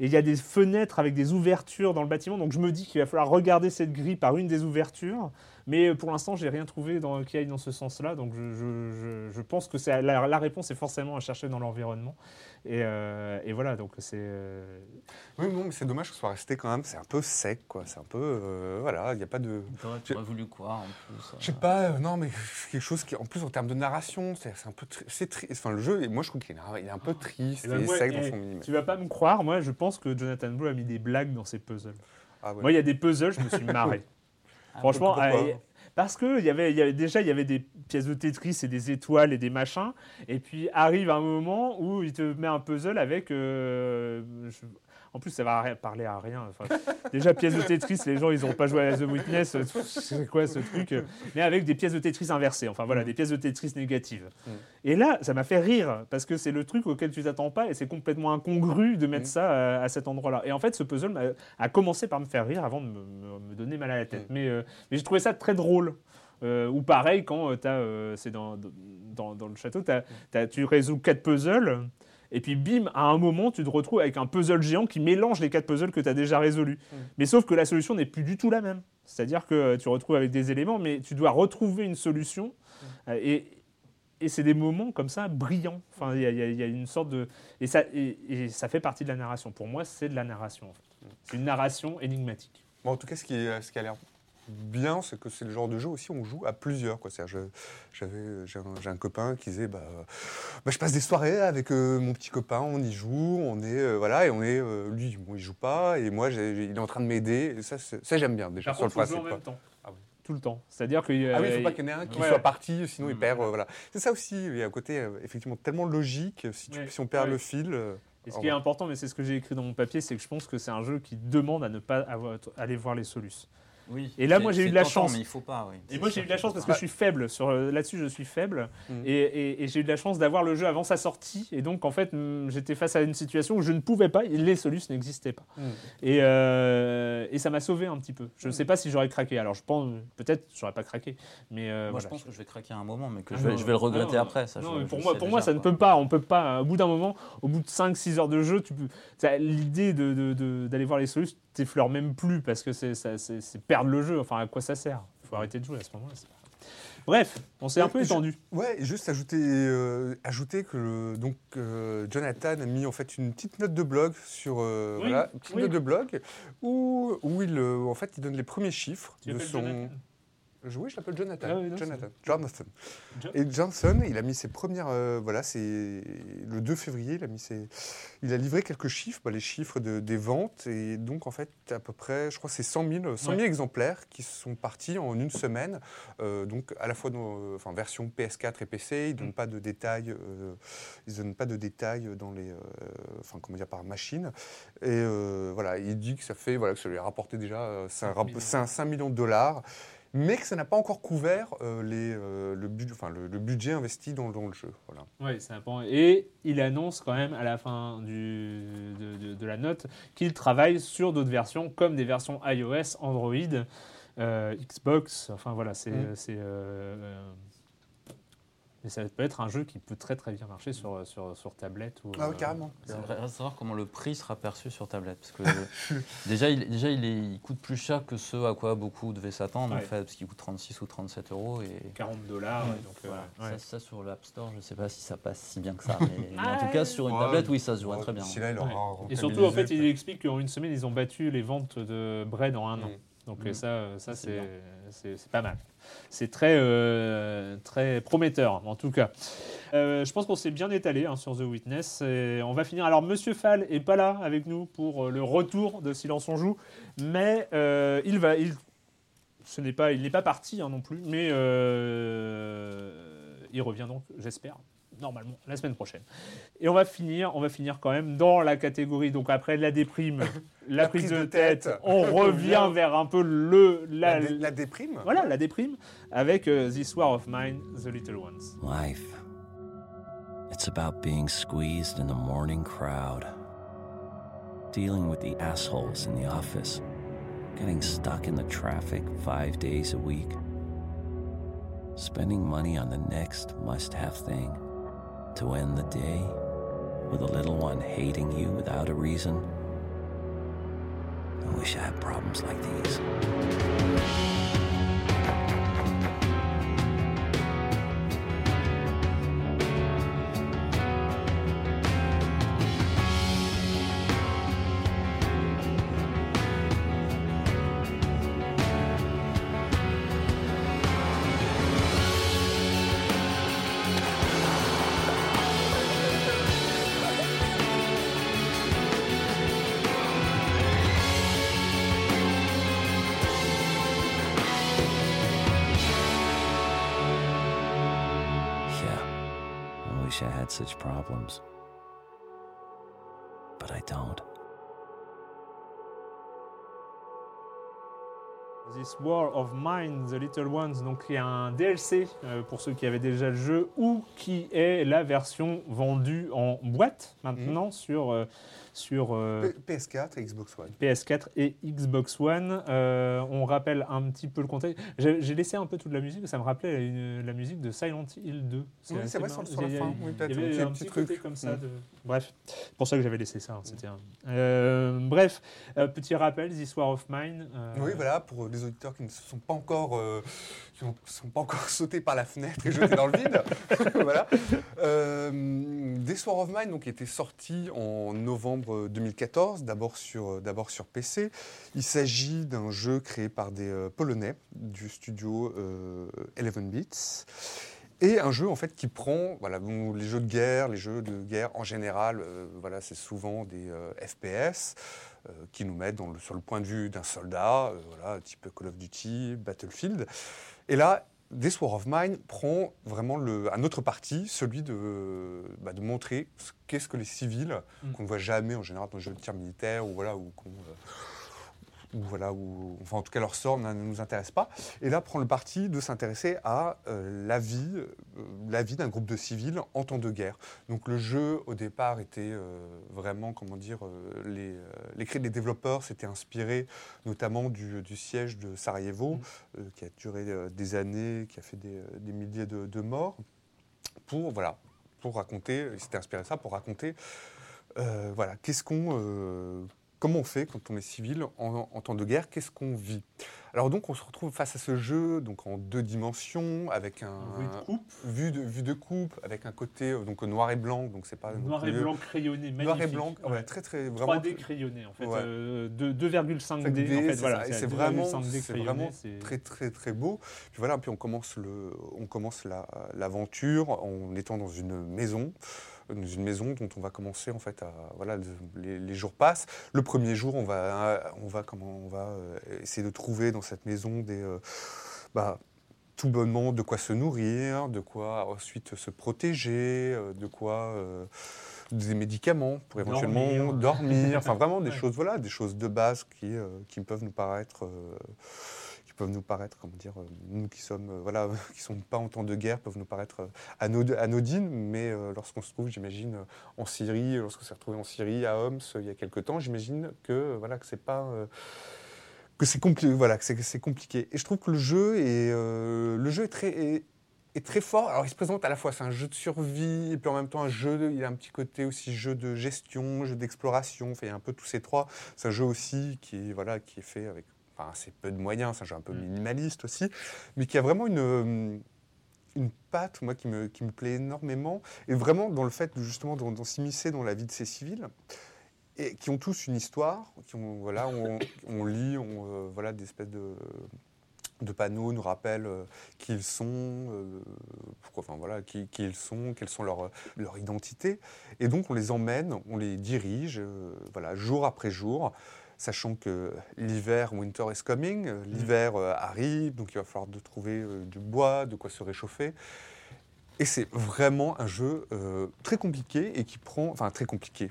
Et il y a des fenêtres avec des ouvertures dans le bâtiment. Donc je me dis qu'il va falloir regarder cette grille par une des ouvertures. Mais euh, pour l'instant, j'ai rien trouvé dans, qui aille dans ce sens-là. Donc je, je- je- je pense que c'est- la, la réponse est forcément à chercher dans l'environnement. Et, euh, et voilà, donc c'est. euh, Oui, non, mais c'est dommage que ce soit resté quand même. C'est un peu sec, quoi. C'est un peu. euh, voilà, il n'y a pas de. Tu aurais voulu quoi en plus Je sais pas, euh, non, mais quelque chose qui, en plus, en termes de narration, c'est un peu. tri- C'est triste. Enfin, le jeu, et moi, je trouve qu'il est, un peu triste Eh ben, et moi, sec dans eh, son minimum. Tu vas pas me croire, moi je pense que Jonathan Blow a mis des blagues dans ses puzzles. Ah ouais. Moi il y a des puzzles, je me suis marré. Franchement, euh, parce que il y avait, il y avait déjà il y avait des pièces de Tetris et des étoiles et des machins, et puis arrive un moment où il te met un puzzle avec. euh, je- en plus, ça va parler à rien. Enfin, déjà, pièces de Tetris, les gens, ils n'ont pas joué à The Witness. euh, C'est quoi ce truc Mais avec des pièces de Tetris inversées. Enfin, voilà, des pièces de Tetris négatives. Mm. Et là, ça m'a fait rire parce que c'est le truc auquel tu t'attends pas et c'est complètement incongru de mettre Mm. ça à, à cet endroit-là. Et en fait, ce puzzle a commencé par me faire rire avant de me, me- me donner mal à la tête. Mm. Mais, euh, mais j'ai trouvé ça très drôle. Euh, ou pareil, quand as, c'est dans, dans, dans le château, t'as- tu résous quatre puzzles. Et puis bim, à un moment, tu te retrouves avec un puzzle géant qui mélange les quatre puzzles que tu as déjà résolus. Mais sauf que la solution n'est plus du tout la même. C'est-à-dire que tu retrouves avec des éléments, mais tu dois retrouver une solution. Euh, et et c'est des moments comme ça brillants. Enfin, il y, a- y y une sorte de et ça et, et ça fait partie de la narration. Pour moi, c'est de la narration. En fait. C'est une narration énigmatique. Bon, en tout cas, ce qui, ce qui a l'air bien, c'est que c'est le genre de jeu aussi où on joue à plusieurs. Quoi. J'avais, j'ai, un, copain qui disait bah, euh, bah, Je passe des soirées avec euh, mon petit copain, on y joue, on est. euh, voilà, et on est. euh, lui, bon, il joue pas, et moi, il est en train de m'aider. Ça, ça, j'aime bien déjà Par sur le contre, principe. en quoi. même temps. Ah oui. Tout le temps. C'est-à-dire que Ah oui, il ne faut pas qu'il y en ait un qui Ouais. soit parti, sinon il Mm. perd. voilà. C'est ça aussi, il y a un côté effectivement tellement logique. Si, tu- Ouais, si on perd ouais. le fil. Et ce qui est important, mais c'est ce que j'ai écrit dans mon papier, c'est que je pense que c'est un jeu qui demande à ne pas avoir- aller voir les solutions. Oui. Et là, moi, j'ai eu de la tentant, chance. Mais il faut pas, oui. Et moi, j'ai eu de la chance parce que je suis faible. Sur, euh, là-dessus, je suis faible. Mm. Et, et- et j'ai eu de la chance d'avoir le jeu avant sa sortie. Et donc, en fait, mm, j'étais face à une situation où je ne pouvais pas. Les solutions n'existaient pas. Mm. Et, euh, et ça m'a sauvé un petit peu. Je ne sais pas si j'aurais craqué. Alors, je pense, peut-être, j'aurais pas craqué. Mais euh, Moi, voilà. je pense que je vais craquer à un moment, mais que Ah je vais, non, je vais le regretter non, après. Ça, non, je- mais je pour moi, pour ça ne peut pas. On peut pas. Au bout d'un moment, au bout de 5-6 heures de jeu, tu peux. t'as L'idée de- de- de- d'aller voir les solutions t'effleure même plus parce que c'est ça- c'est- c'est perdre le jeu. Enfin, à quoi ça sert? Il faut arrêter de jouer à ce moment-là. Bref, on s'est un peu étendu. Ouais, juste ajouter, euh, ajouter que le- donc, euh, Jonathan a mis en fait une petite note de blog sur euh, Oui, voilà, une petite oui. note de blog où, où il en fait il donne les premiers chiffres Tu de son. Oui, je l'appelle Jonathan. Ah oui, non, Jonathan. Jonathan. Jo- Et Johnson, il a mis ses premières. euh, voilà, c'est le 2 février, il a mis ses. Il a livré quelques chiffres, bah, les chiffres de- des ventes. Et donc, en fait, à peu près, je crois c'est 100 000, 100 000 Ouais. exemplaires qui sont partis en une semaine. Euh, donc, à la fois dans enfin, version PS4 et PC, ils ne donnent Mm. pas de détails. euh, ils donnent pas de détails dans les. euh, enfin, comment dire, par machine. Et voilà, il dit que ça fait. Voilà, que ça lui a rapporté déjà euh, 5, 5 millions. 5 millions de dollars. Mais que ça n'a pas encore couvert euh, les, euh, le, enfin, le, le budget investi dans, dans le jeu. Voilà. Oui, ça dépend. Et il annonce quand même à la fin du, de, de- de la note qu'il travaille sur d'autres versions, comme des versions iOS, Android, euh, Xbox. Enfin voilà, c'est. Mm. Euh, euh, mais ça peut être un jeu qui peut très très bien marcher sur, sur, sur tablette. Ou, Ah oui, euh, carrément. Il reste à savoir comment le prix sera perçu sur tablette. Parce que déjà, il, déjà il, est- il coûte plus cher que ce à quoi beaucoup devaient s'attendre, en fait, parce qu'il coûte 36 ou 37 euros. Et 40 dollars. Ouais, donc, euh, voilà. ouais. ça, ça, sur l'App Store, je ne sais pas si ça passe si bien que ça. Mais, mais en Ouais. tout cas, sur une Ouais. tablette, oui, ça se jouerait Ouais, très bien. là, il aura Et surtout, en fait, il explique qu'en une semaine, ils ont battu les ventes de bread en un an. Donc Mm. euh, ça, euh, ça C'est c'est bien. c'est- pas mal. C'est très, euh, très prometteur, en tout cas. Euh, je pense qu'on s'est bien étalé hein, sur The Witness. Et on va finir. Alors, Monsieur Fall est pas là avec nous pour euh, le retour de Silence on joue, mais euh, il va. Il, ce n'est pas, il n'est pas parti hein, non plus, mais euh, il revient donc, j'espère, normalement la semaine prochaine. Et on va finir, on va finir quand même dans la catégorie. Donc après la déprime, la, prise, de tête, on revient vers un peu le La, la, dé- la déprime voilà la déprime avec euh, This War of Mine, The Little Ones. Life. It's about being squeezed in the morning crowd, dealing with the assholes in the office, getting stuck in the traffic five days a week, spending money on the next must have thing to end the day with a little one hating you without a reason. I wish I had problems like these. Such problems. But I don't. This War of Mine, The Little Ones, donc il y a un DLC euh, pour ceux qui avaient déjà le jeu ou qui est la version vendue en boîte maintenant sur, euh, sur euh, P- PS4 et Xbox One. PS4 et Xbox One. Euh, on rappelle un petit peu le contexte. J'ai laissé un peu toute la musique, ça me rappelait une- la musique de Silent Hill 2. Oui, c'est vrai, sur- sur la fin, oui, Il y un avait petit- un petit petit truc. comme ça. Mm. De... Bref, c'est pour ça que j'avais laissé ça. hein, C'était un- Euh, bref, petit rappel, This War of Mine. Oui, voilà, pour les auditeurs qui ne sont pas encore, qui ne sont pas encore sautés par la fenêtre et jetés dans le vide. voilà. This War of Mine donc, était sorti en novembre 2014, d'abord sur, d'abord sur PC. Il s'agit d'un jeu créé par des euh, Polonais du studio euh, 11 Bits. Et un jeu en fait qui prend, voilà, les jeux de guerre, les jeux de guerre en général, euh, voilà, c'est souvent des euh, FPS euh, qui nous mettent dans le- sur le point de vue d'un soldat, euh, voilà, type Call of Duty, Battlefield. Et là, This War of Mine prend vraiment le, un autre parti, celui de, bah, de montrer ce qu'est-ce que les civils, Mm. qu'on ne voit jamais en général dans les jeux de tir militaire, ou voilà, ou qu'on, euh, ou voilà, ou, enfin en tout cas leur sort ne nous intéresse pas. Et là, prend le parti de s'intéresser à euh, la vie, euh, la vie d'un groupe de civils en temps de guerre. Donc le jeu au départ était euh, vraiment, comment dire, les, les des développeurs s'étaient inspirés notamment du, du siège de Sarajevo, euh, qui a duré des années, qui a fait des, des milliers de, de morts, pour voilà, pour raconter, ils s'étaient inspirés de ça pour raconter, voilà, qu'est-ce qu'on Comment on fait quand on est civil en, en temps de guerre? Qu'est-ce qu'on vit? Alors donc on se retrouve face à ce jeu donc en deux dimensions avec un vue de coupe, vue de, vue de coupe avec un côté euh, donc noir et blanc donc c'est pas noir et blanc crayonné, magnifique. noir et blanc ouais, très très vraiment 3D crayonné en fait, Ouais. euh, de 2,5D 5D, en fait, c'est voilà, c'est vraiment, 2,5D c'est crayonné, vraiment c'est- très très très beau. Puis voilà, puis on commence le, on commence la- l'aventure en étant dans une maison, dans une maison dont on va commencer en fait à voilà, les, les jours passent. Le premier jour, on va, on va comment, on va euh, essayer de trouver dans cette maison des, euh, bah, tout bonnement de quoi se nourrir, de quoi ensuite se protéger, euh, de quoi euh, des médicaments pour éventuellement Dormir. dormir, enfin vraiment des Ouais. choses voilà, des choses de base qui, euh, qui peuvent nous paraître euh, peuvent nous paraître, comment dire, euh, nous qui sommes, euh, voilà, qui sont pas en temps de guerre, peuvent nous paraître euh, anod- anodines, mais lorsqu'on se trouve, j'imagine, en Syrie, lorsqu'on s'est retrouvé en Syrie, à Homs, il y a quelque temps, j'imagine que voilà, que c'est pas que c'est compliqué, voilà, que c'est, compliqué. Et je trouve que le jeu est, le jeu est très, est, très fort. Alors, il se présente à la fois, c'est un jeu de survie, et puis en même temps un jeu, de- il a un petit côté aussi jeu de gestion, jeu d'exploration. Enfin, il y a un peu tous ces trois. C'est un jeu aussi qui, voilà, qui est fait avec enfin, assez peu de moyens. C'est un jeu un peu minimaliste aussi, mais qui a vraiment une euh, une patte, moi, qui me, qui me plaît énormément, et vraiment dans le fait de, justement d'en s'immiscer dans la vie de ces civils, et qui ont tous une histoire, qui ont, voilà, on, on lit, on, euh, voilà, des espèces de, de panneaux nous rappellent euh, qui ils sont, euh, pourquoi, enfin voilà, qui, qui ils sont, quelles sont leurs leur identités, et donc on les emmène, on les dirige, voilà, jour après jour, sachant que l'hiver, winter is coming, euh, l'hiver euh, arrive, donc il va falloir de trouver euh, du bois, de quoi se réchauffer. Et c'est vraiment un jeu euh, très compliqué et qui prend, enfin très compliqué.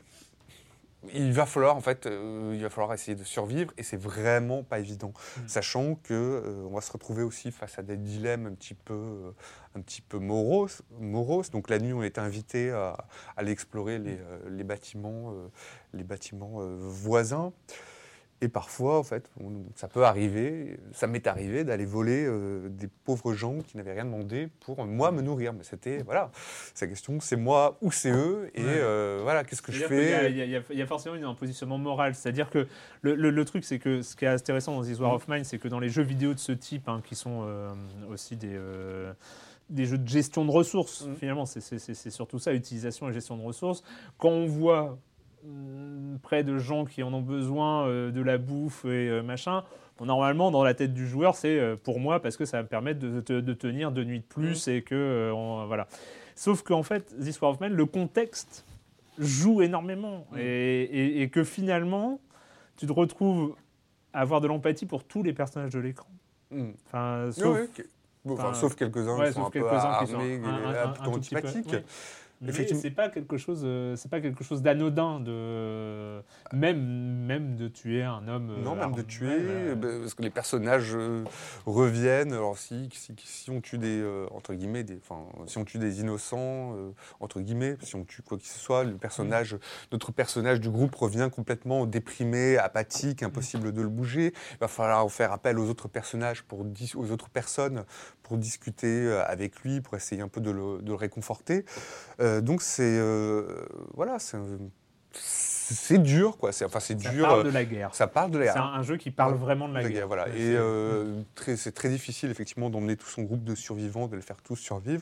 Il va falloir en fait, euh, il va falloir essayer de survivre et c'est vraiment pas évident, sachant que euh, on va se retrouver aussi face à des dilemmes un petit peu, un petit peu moroses, moroses. Donc la nuit, on est invité à, à aller explorer les, les bâtiments, euh, les bâtiments voisins. Et parfois, en fait, on- ça peut arriver, ça m'est arrivé d'aller voler euh, des pauvres gens qui n'avaient rien demandé pour euh, moi me nourrir. Mais c'était, voilà, c'est la question, c'est moi ou c'est eux, et Ouais. euh, voilà, qu'est-ce que je fais Il y, a- y y forcément une- un positionnement moral. C'est-à-dire que le, le- le truc, c'est que ce qui est intéressant dans This War of Mine, c'est que dans les jeux vidéo de ce type, hein, qui sont aussi des, des jeux de gestion de ressources, Mm. finalement, c'est- surtout ça, utilisation et gestion de ressources. Quand on voit près de gens qui en ont besoin euh, de la bouffe et euh, machin, bon, normalement, dans la tête du joueur, c'est euh, pour moi parce que ça va me permettre de, de- de tenir deux nuits de plus et que euh, on- voilà. Sauf qu'en fait, This War of Mine, le contexte joue énormément et, et- et que finalement, tu te retrouves à avoir de l'empathie pour tous les personnages de l'écran. Hmm. Enfin, sauf, enfin, sauf quelques-uns ouais, qui sont sauf un peu armés, un- un- là, un- plutôt un tout petit peu, oui. Mais Effectivement. c'est pas quelque chose, euh, c'est pas quelque chose d'anodin de même même de tuer un homme. euh, Non, même de tuer, euh, ben, parce que les personnages euh, reviennent. Alors si, si, si on tue des euh, entre guillemets, des, enfin, si on tue des innocents entre guillemets, si on tue quoi que ce soit, le personnage, notre personnage du groupe revient complètement déprimé, apathique, impossible de le bouger. Il va falloir faire appel aux autres personnages pour aux autres personnes discuter euh, avec lui, pour essayer un peu de le, de le réconforter. Euh, donc c'est euh, voilà, c'est un- c'est dur quoi. C'est enfin c'est ça dur. parle euh, de la guerre. ça parle de la C'est un, un jeu qui parle vraiment de la, la guerre. guerre, voilà. Ouais, Et c'est- euh, très- c'est très difficile effectivement d'emmener tout son groupe de survivants, de les faire tous survivre.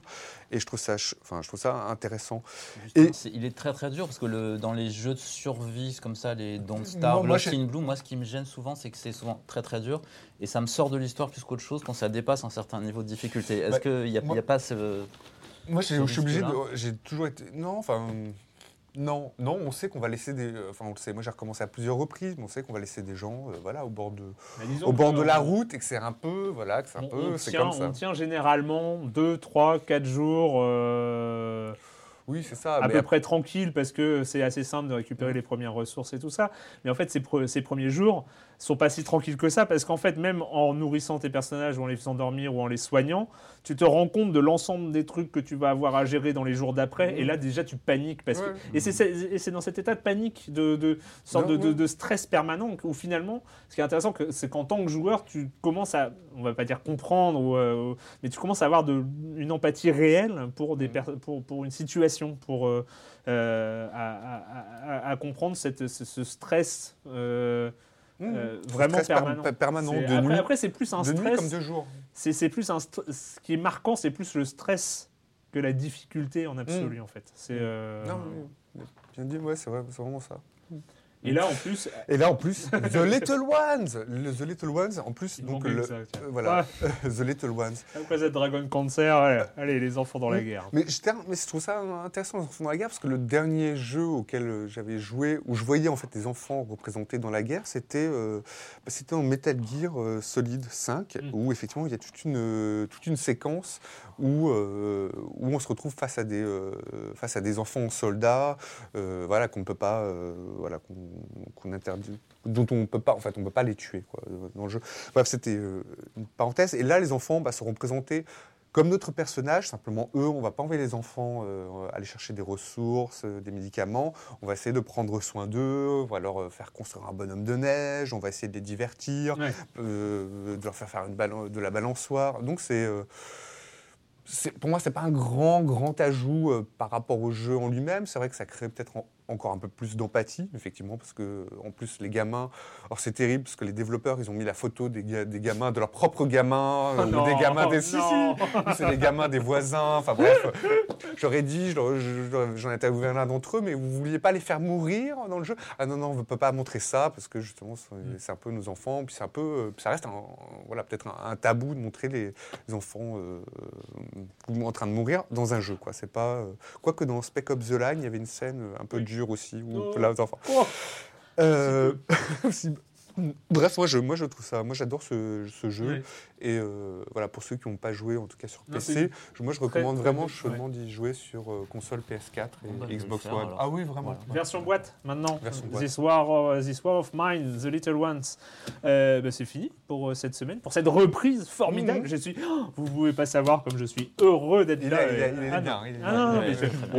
Et je trouve ça, ch- enfin, je trouve ça intéressant. Justement, Et- il est très très dur parce que le, dans les jeux de survie comme ça, les Don't Moi- Starve, moi, Lost in Blue, moi ce qui me gêne souvent, c'est que c'est souvent très très dur et ça me sort de l'histoire plus qu'autre chose quand ça dépasse un certain niveau de difficulté. Est-ce Bah, qu'il n'y a, moi- il y a pas ce. Moi, je suis obligé. J'ai toujours été. Non, enfin. Non, non, on sait qu'on va laisser des. Enfin, on le sait. Moi, j'ai recommencé à plusieurs reprises, mais on sait qu'on va laisser des gens, euh, voilà, au bord de, au bord de la euh, route, et que c'est un peu, voilà, que c'est un on, peu, on c'est tient, comme ça. on tient généralement 2, 3, 4 jours euh, Oui, c'est ça. à mais peu après- près tranquille parce que c'est assez simple de récupérer les premières ressources et tout ça. Mais en fait, ces, pre- ces premiers jours sont pas si tranquilles que ça parce qu'en fait, même en nourrissant tes personnages ou en les faisant dormir ou en les soignant, tu te rends compte de l'ensemble des trucs que tu vas avoir à gérer dans les jours d'après. Et là, déjà, tu paniques parce que Ouais. et c'est- c'est et c'est dans cet état de panique, de, de sorte Non, de, de- ouais. de stress permanent où finalement, ce qui est intéressant, c'est qu'en tant que joueur, tu commences à, on va pas dire comprendre, ou, euh, mais tu commences à avoir une empathie réelle pour, des pour, pour une situation, pour euh, euh, à, à- à- à comprendre cette, ce, ce stress euh, Mmh. vraiment stress per- permanent. per- permanent C'est- de après, nuit. après, c'est plus un de nuit stress. comme de jour. C'est plus un ce qui est marquant, c'est plus le stress que la difficulté en absolu en fait. C'est. Non, bien dit, ouais, c'est vrai, c'est vraiment ça. Et là en plus, Et là, en plus, The Little Ones le, The Little Ones, en plus, donc le, ça, euh, voilà, The Little Ones. Après cette Dragon Cancer, allez, allez, les enfants dans la guerre. Mais je, ter- mais je trouve ça intéressant, les enfants dans la guerre, parce que le dernier jeu auquel euh, j'avais joué, où je voyais en fait des enfants représentés dans la guerre, c'était euh, bah, c'était en Metal Gear Solid 5, Mm. où effectivement il y a toute une, toute une séquence où, euh, où on se retrouve face à des, face à des enfants soldats, voilà, qu'on ne peut pas, voilà, qu'on qu'on interdit, dont on peut pas, en fait, on peut pas les tuer quoi, dans le jeu. Bref, c'était euh, une parenthèse. Et là, les enfants bah, seront présentés comme notre personnage, simplement eux, on va pas envoyer les enfants euh, aller chercher des ressources, euh, des médicaments. On va essayer de prendre soin d'eux, on va leur euh, faire construire un bonhomme de neige, on va essayer de les divertir, Ouais. de leur faire faire une de la balançoire. Donc c'est, pour moi, c'est pas un grand grand ajout par rapport au jeu en lui-même. C'est vrai que ça crée peut-être en- encore un peu plus d'empathie, effectivement, parce que en plus les gamins, alors c'est terrible parce que les développeurs, ils ont mis la photo des, ga- des gamins, de leurs propres gamins, euh, ou des gamins des si, c'est les gamins des voisins. Enfin bref, j'aurais dit, j'en étais ouvert l'un d'entre eux, mais vous vouliez pas les faire mourir dans le jeu? Ah non non, on ne peut pas montrer ça parce que justement c'est Mm. c'est un peu nos enfants, puis c'est un peu, euh, ça reste un, voilà peut-être un, un tabou de montrer les, les enfants euh, en train de mourir dans un jeu quoi. C'est pas, euh, quoique dans Spec Ops The Line, il y avait une scène un peu dure aussi où Oh. là, enfants. Oh. Euh, Bref, moi je, moi je trouve ça, moi j'adore ce, ce jeu Ouais. Et euh, voilà pour ceux qui n'ont pas joué en tout cas sur PC, je- moi je recommande très vraiment chaudement d'y jouer sur euh, console PS4 et bah, Xbox faire, One. alors. Ah oui vraiment. Voilà. Version boîte maintenant. Version boîte. This, war, of- This War of Mine, The Little Ones. Euh, bah, c'est fini pour euh, cette semaine, pour cette reprise formidable. Mhm. Je suis, oh, vous pouvez pas savoir comme je suis heureux d'être là. il est- ah bien, Ah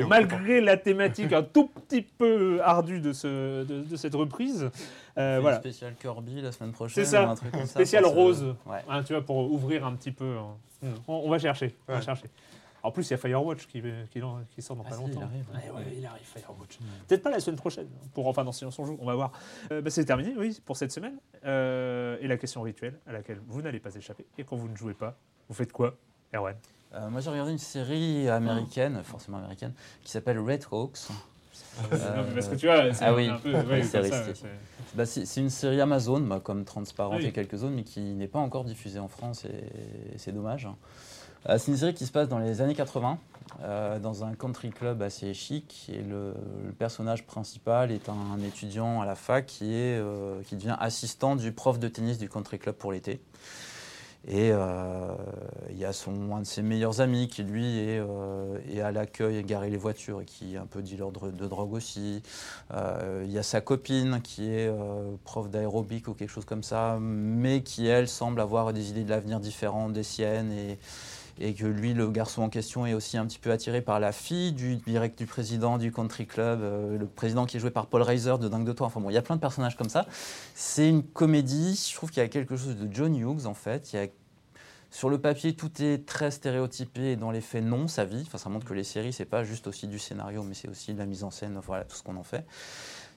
malgré la thématique un tout petit peu ardue de, ce, de, de cette reprise, euh, voilà. Spécial Kirby la semaine prochaine. C'est ça. un truc comme ça, Spécial rose. Ouais. Hein, tu vois, pour ouvrir un petit peu. hein. Mhm. On, on va chercher. On va Ouais. chercher. En plus, il y a Firewatch qui, qui, qui sort dans Ah pas si, longtemps. il arrive. Ouais, ouais, il arrive, Firewatch. Peut-être pas la semaine prochaine, pour enfin dans Silence on joue, on va voir. Euh, bah, c'est terminé, oui, pour cette semaine. Euh, et la question rituelle à laquelle vous n'allez pas échapper. Et quand vous ne jouez pas, vous faites quoi, Erwan? Euh, moi j'ai regardé une série américaine, forcément américaine, qui s'appelle Red Hawks. Non, mais Parce que tu vois, c'est ah oui, un peu. ouais, c'est ça, Bah, c'est c'est une série Amazon, bah, comme Transparent Oui. et quelques autres, mais qui n'est pas encore diffusée en France et, et c'est dommage. Euh, c'est une série qui se passe dans les années 80, euh, dans un country club assez chic, et le, le personnage principal est un, étudiant à la fac qui, est, euh, qui devient assistant du prof de tennis du country club pour l'été. Et euh, il y a son, un de ses meilleurs amis qui, lui, est, euh, est à l'accueil, garer les voitures et qui un peu dealer de, de drogue aussi. Euh, il y a sa copine qui est prof d'aérobic ou quelque chose comme ça, mais qui, elle, semble avoir des idées de l'avenir différentes des siennes. Et, et que lui, le garçon en question, est aussi un petit peu attiré par la fille du direct du président du country club, euh, le président qui est joué par Paul Reiser de Dingue de Toi. Enfin bon, il y a plein de personnages comme ça. C'est une comédie. Je trouve qu'il y a quelque chose de John Hughes en fait. Sur le papier, tout est très stéréotypé et dans les faits, non, ça vit. Enfin, ça montre que les séries, c'est pas juste aussi du scénario, mais c'est aussi de la mise en scène, voilà, tout ce qu'on en fait.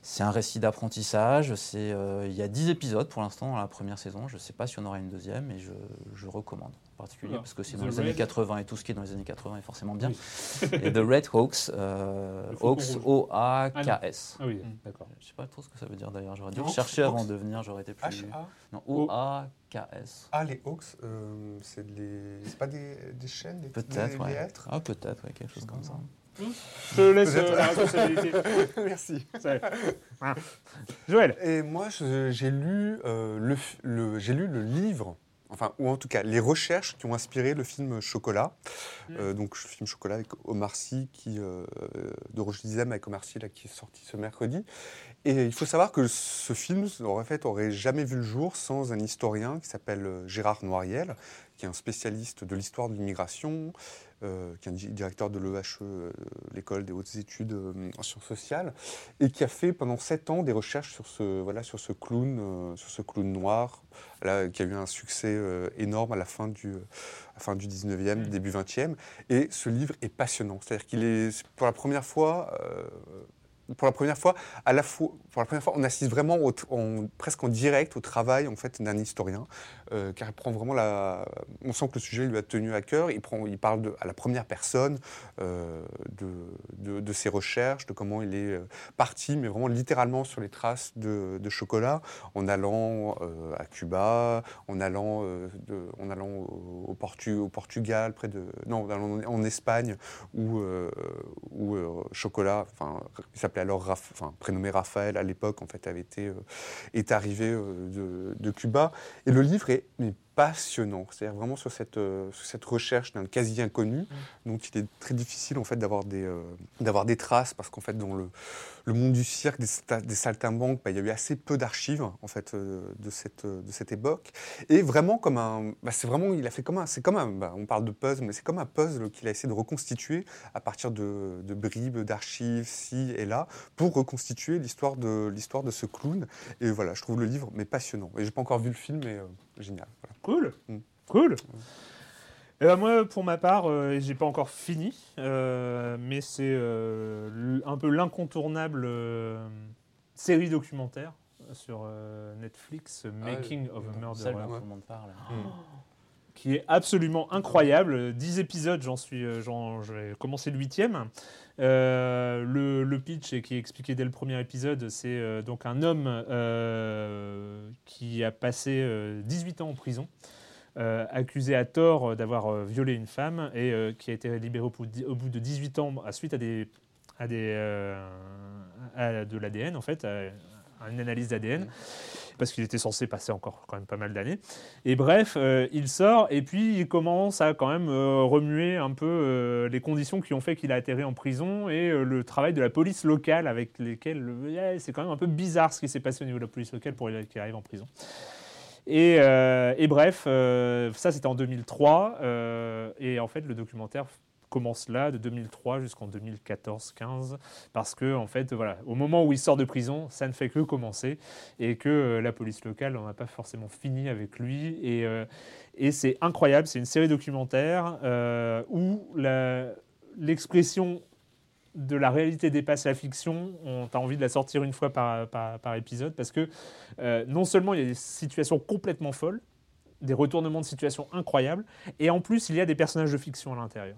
C'est un récit d'apprentissage. Euh, il y a 10 épisodes pour l'instant dans la première saison. Je ne sais pas si on aura une deuxième, mais je, recommande particulier Alors, parce que c'est The dans les Red- années 80 et tout ce qui est dans les années 80 est forcément bien. Oui. et The Red Hawks, euh, Hawks. O-A-K-S. Ah oui, d'accord. Je ne sais pas trop ce que ça veut dire d'ailleurs. J'aurais dû Hawks, rechercher avant Hawks. de venir, j'aurais été plus. H.A. Non, O-A-K-S. Ah, les Hawks, euh, c'est les... pas des, des chaînes, des, Peut-être, ouais. Ah, peut-être, ouais, quelque chose comme ça. Je te laisse euh, la responsabilité. Merci. Voilà. Joël Et moi, j'ai lu, euh, le- j'ai lu le livre, enfin, ou en tout cas, les recherches qui ont inspiré le film Chocolat. Euh, donc, le film Chocolat avec Omar Sy, qui, euh, de Roger Dizem avec Omar Sy, là, qui est sorti ce mercredi. Et il faut savoir que ce film, en fait, aurait jamais vu le jour sans un historien qui s'appelle euh, Gérard Noiriel, qui est un spécialiste de l'histoire de l'immigration, euh, qui est un di- directeur de l'EHE, euh, l'école des hautes études euh, en sciences sociales, et qui a fait pendant sept ans des recherches sur ce, voilà, sur ce clown, sur ce clown noir, là, qui a eu un succès énorme à la fin du, à la fin du 19e, début 20e. Et ce livre est passionnant. C'est-à-dire qu'il est, pour la première fois, pour la première fois, à la fois, pour la première fois, on assiste vraiment presque en direct au travail en fait d'un historien, euh, car il prend vraiment la. On sent que le sujet lui a tenu à cœur. Il prend, il parle à la première personne euh, de, ses recherches, de comment il est euh, parti, mais vraiment littéralement sur les traces de, chocolat, en allant à Cuba, en allant, en allant au, au Portu- au Portugal, près de, non, en Espagne, où, chocolat, enfin, il s'appelait alors, prénommé Raphaël à l'époque, en fait, avait été, euh, est arrivé euh, de, Cuba. Et le livre est passionnant. C'est-à-dire vraiment sur cette, euh, sur cette recherche d'un quasi inconnu. Mm. Donc il est très difficile en fait d'avoir des, euh, d'avoir des traces parce qu'en fait dans le, le monde du cirque, des, des saltimbanques, bah, il y a eu assez peu d'archives en fait euh, de, cette, de cette époque. Et vraiment comme un, bah, c'est vraiment, il a fait comme un, c'est comme un, bah, on parle de puzzle, mais c'est comme un puzzle qu'il a essayé de reconstituer à partir de, de bribes d'archives, ci et là, pour reconstituer l'histoire de, l'histoire de ce clown. Et voilà, je trouve le livre mais passionnant. Et j'ai pas encore vu le film, mais génial. Voilà. Cool, Mm. cool. Eh ben, moi, pour ma part, euh, j'ai pas encore fini, euh, mais c'est euh, un peu l'incontournable euh, série documentaire sur euh, Netflix, Making of a Murderer, tout le monde parle. Qui est absolument incroyable. 10 épisodes, j'en suis, euh, j'en- j'ai commencé le huitième. Euh, le, le pitch qui est expliqué dès le premier épisode, c'est euh, donc un homme qui a passé euh, 18 ans en prison, accusé à tort d'avoir violé une femme et qui a été libéré au bout de, au bout de 18 ans à suite à des à des à de l'ADN en fait, à une analyse d'ADN. Parce qu'il était censé passer encore quand même pas mal d'années. Et bref, euh, il sort et puis il commence à quand même euh, remuer un peu euh, les conditions qui ont fait qu'il a atterri en prison et le travail de la police locale avec lesquels euh, c'est quand même un peu bizarre ce qui s'est passé au niveau de la police locale pour qu'il arrive en prison. Et, et bref, ça c'était en 2003 euh, et en fait le documentaire commence là de 2003 jusqu'en 2014-15 parce que en fait voilà au moment où il sort de prison ça ne fait que commencer et que euh, la police locale n'en a pas forcément fini avec lui. Et, euh, et c'est incroyable, c'est une série documentaire euh, où l'expression de la réalité dépasse la fiction. On a envie de la sortir une fois par, par- épisode parce que non seulement il y a des situations complètement folles, des retournements de situation incroyables, et en plus il y a des personnages de fiction à l'intérieur.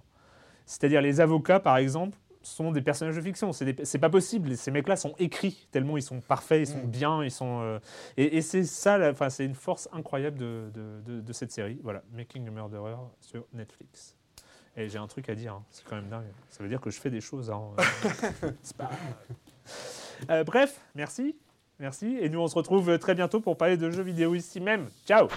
C'est-à-dire les avocats, par exemple, sont des personnages de fiction. C'est pas possible. Ces mecs-là sont écrits tellement ils sont parfaits, ils sont bien, ils sont. euh, et et c'est ça, la- enfin, c'est une force incroyable de, de- de- de cette série. Voilà, Making a Murderer sur Netflix. Et j'ai un truc à dire. hein. C'est quand même dingue. Ça veut dire que je fais des choses. hein. Pas. Euh, bref, merci, merci. Et nous on se retrouve très bientôt pour parler de jeux vidéo ici même. Ciao.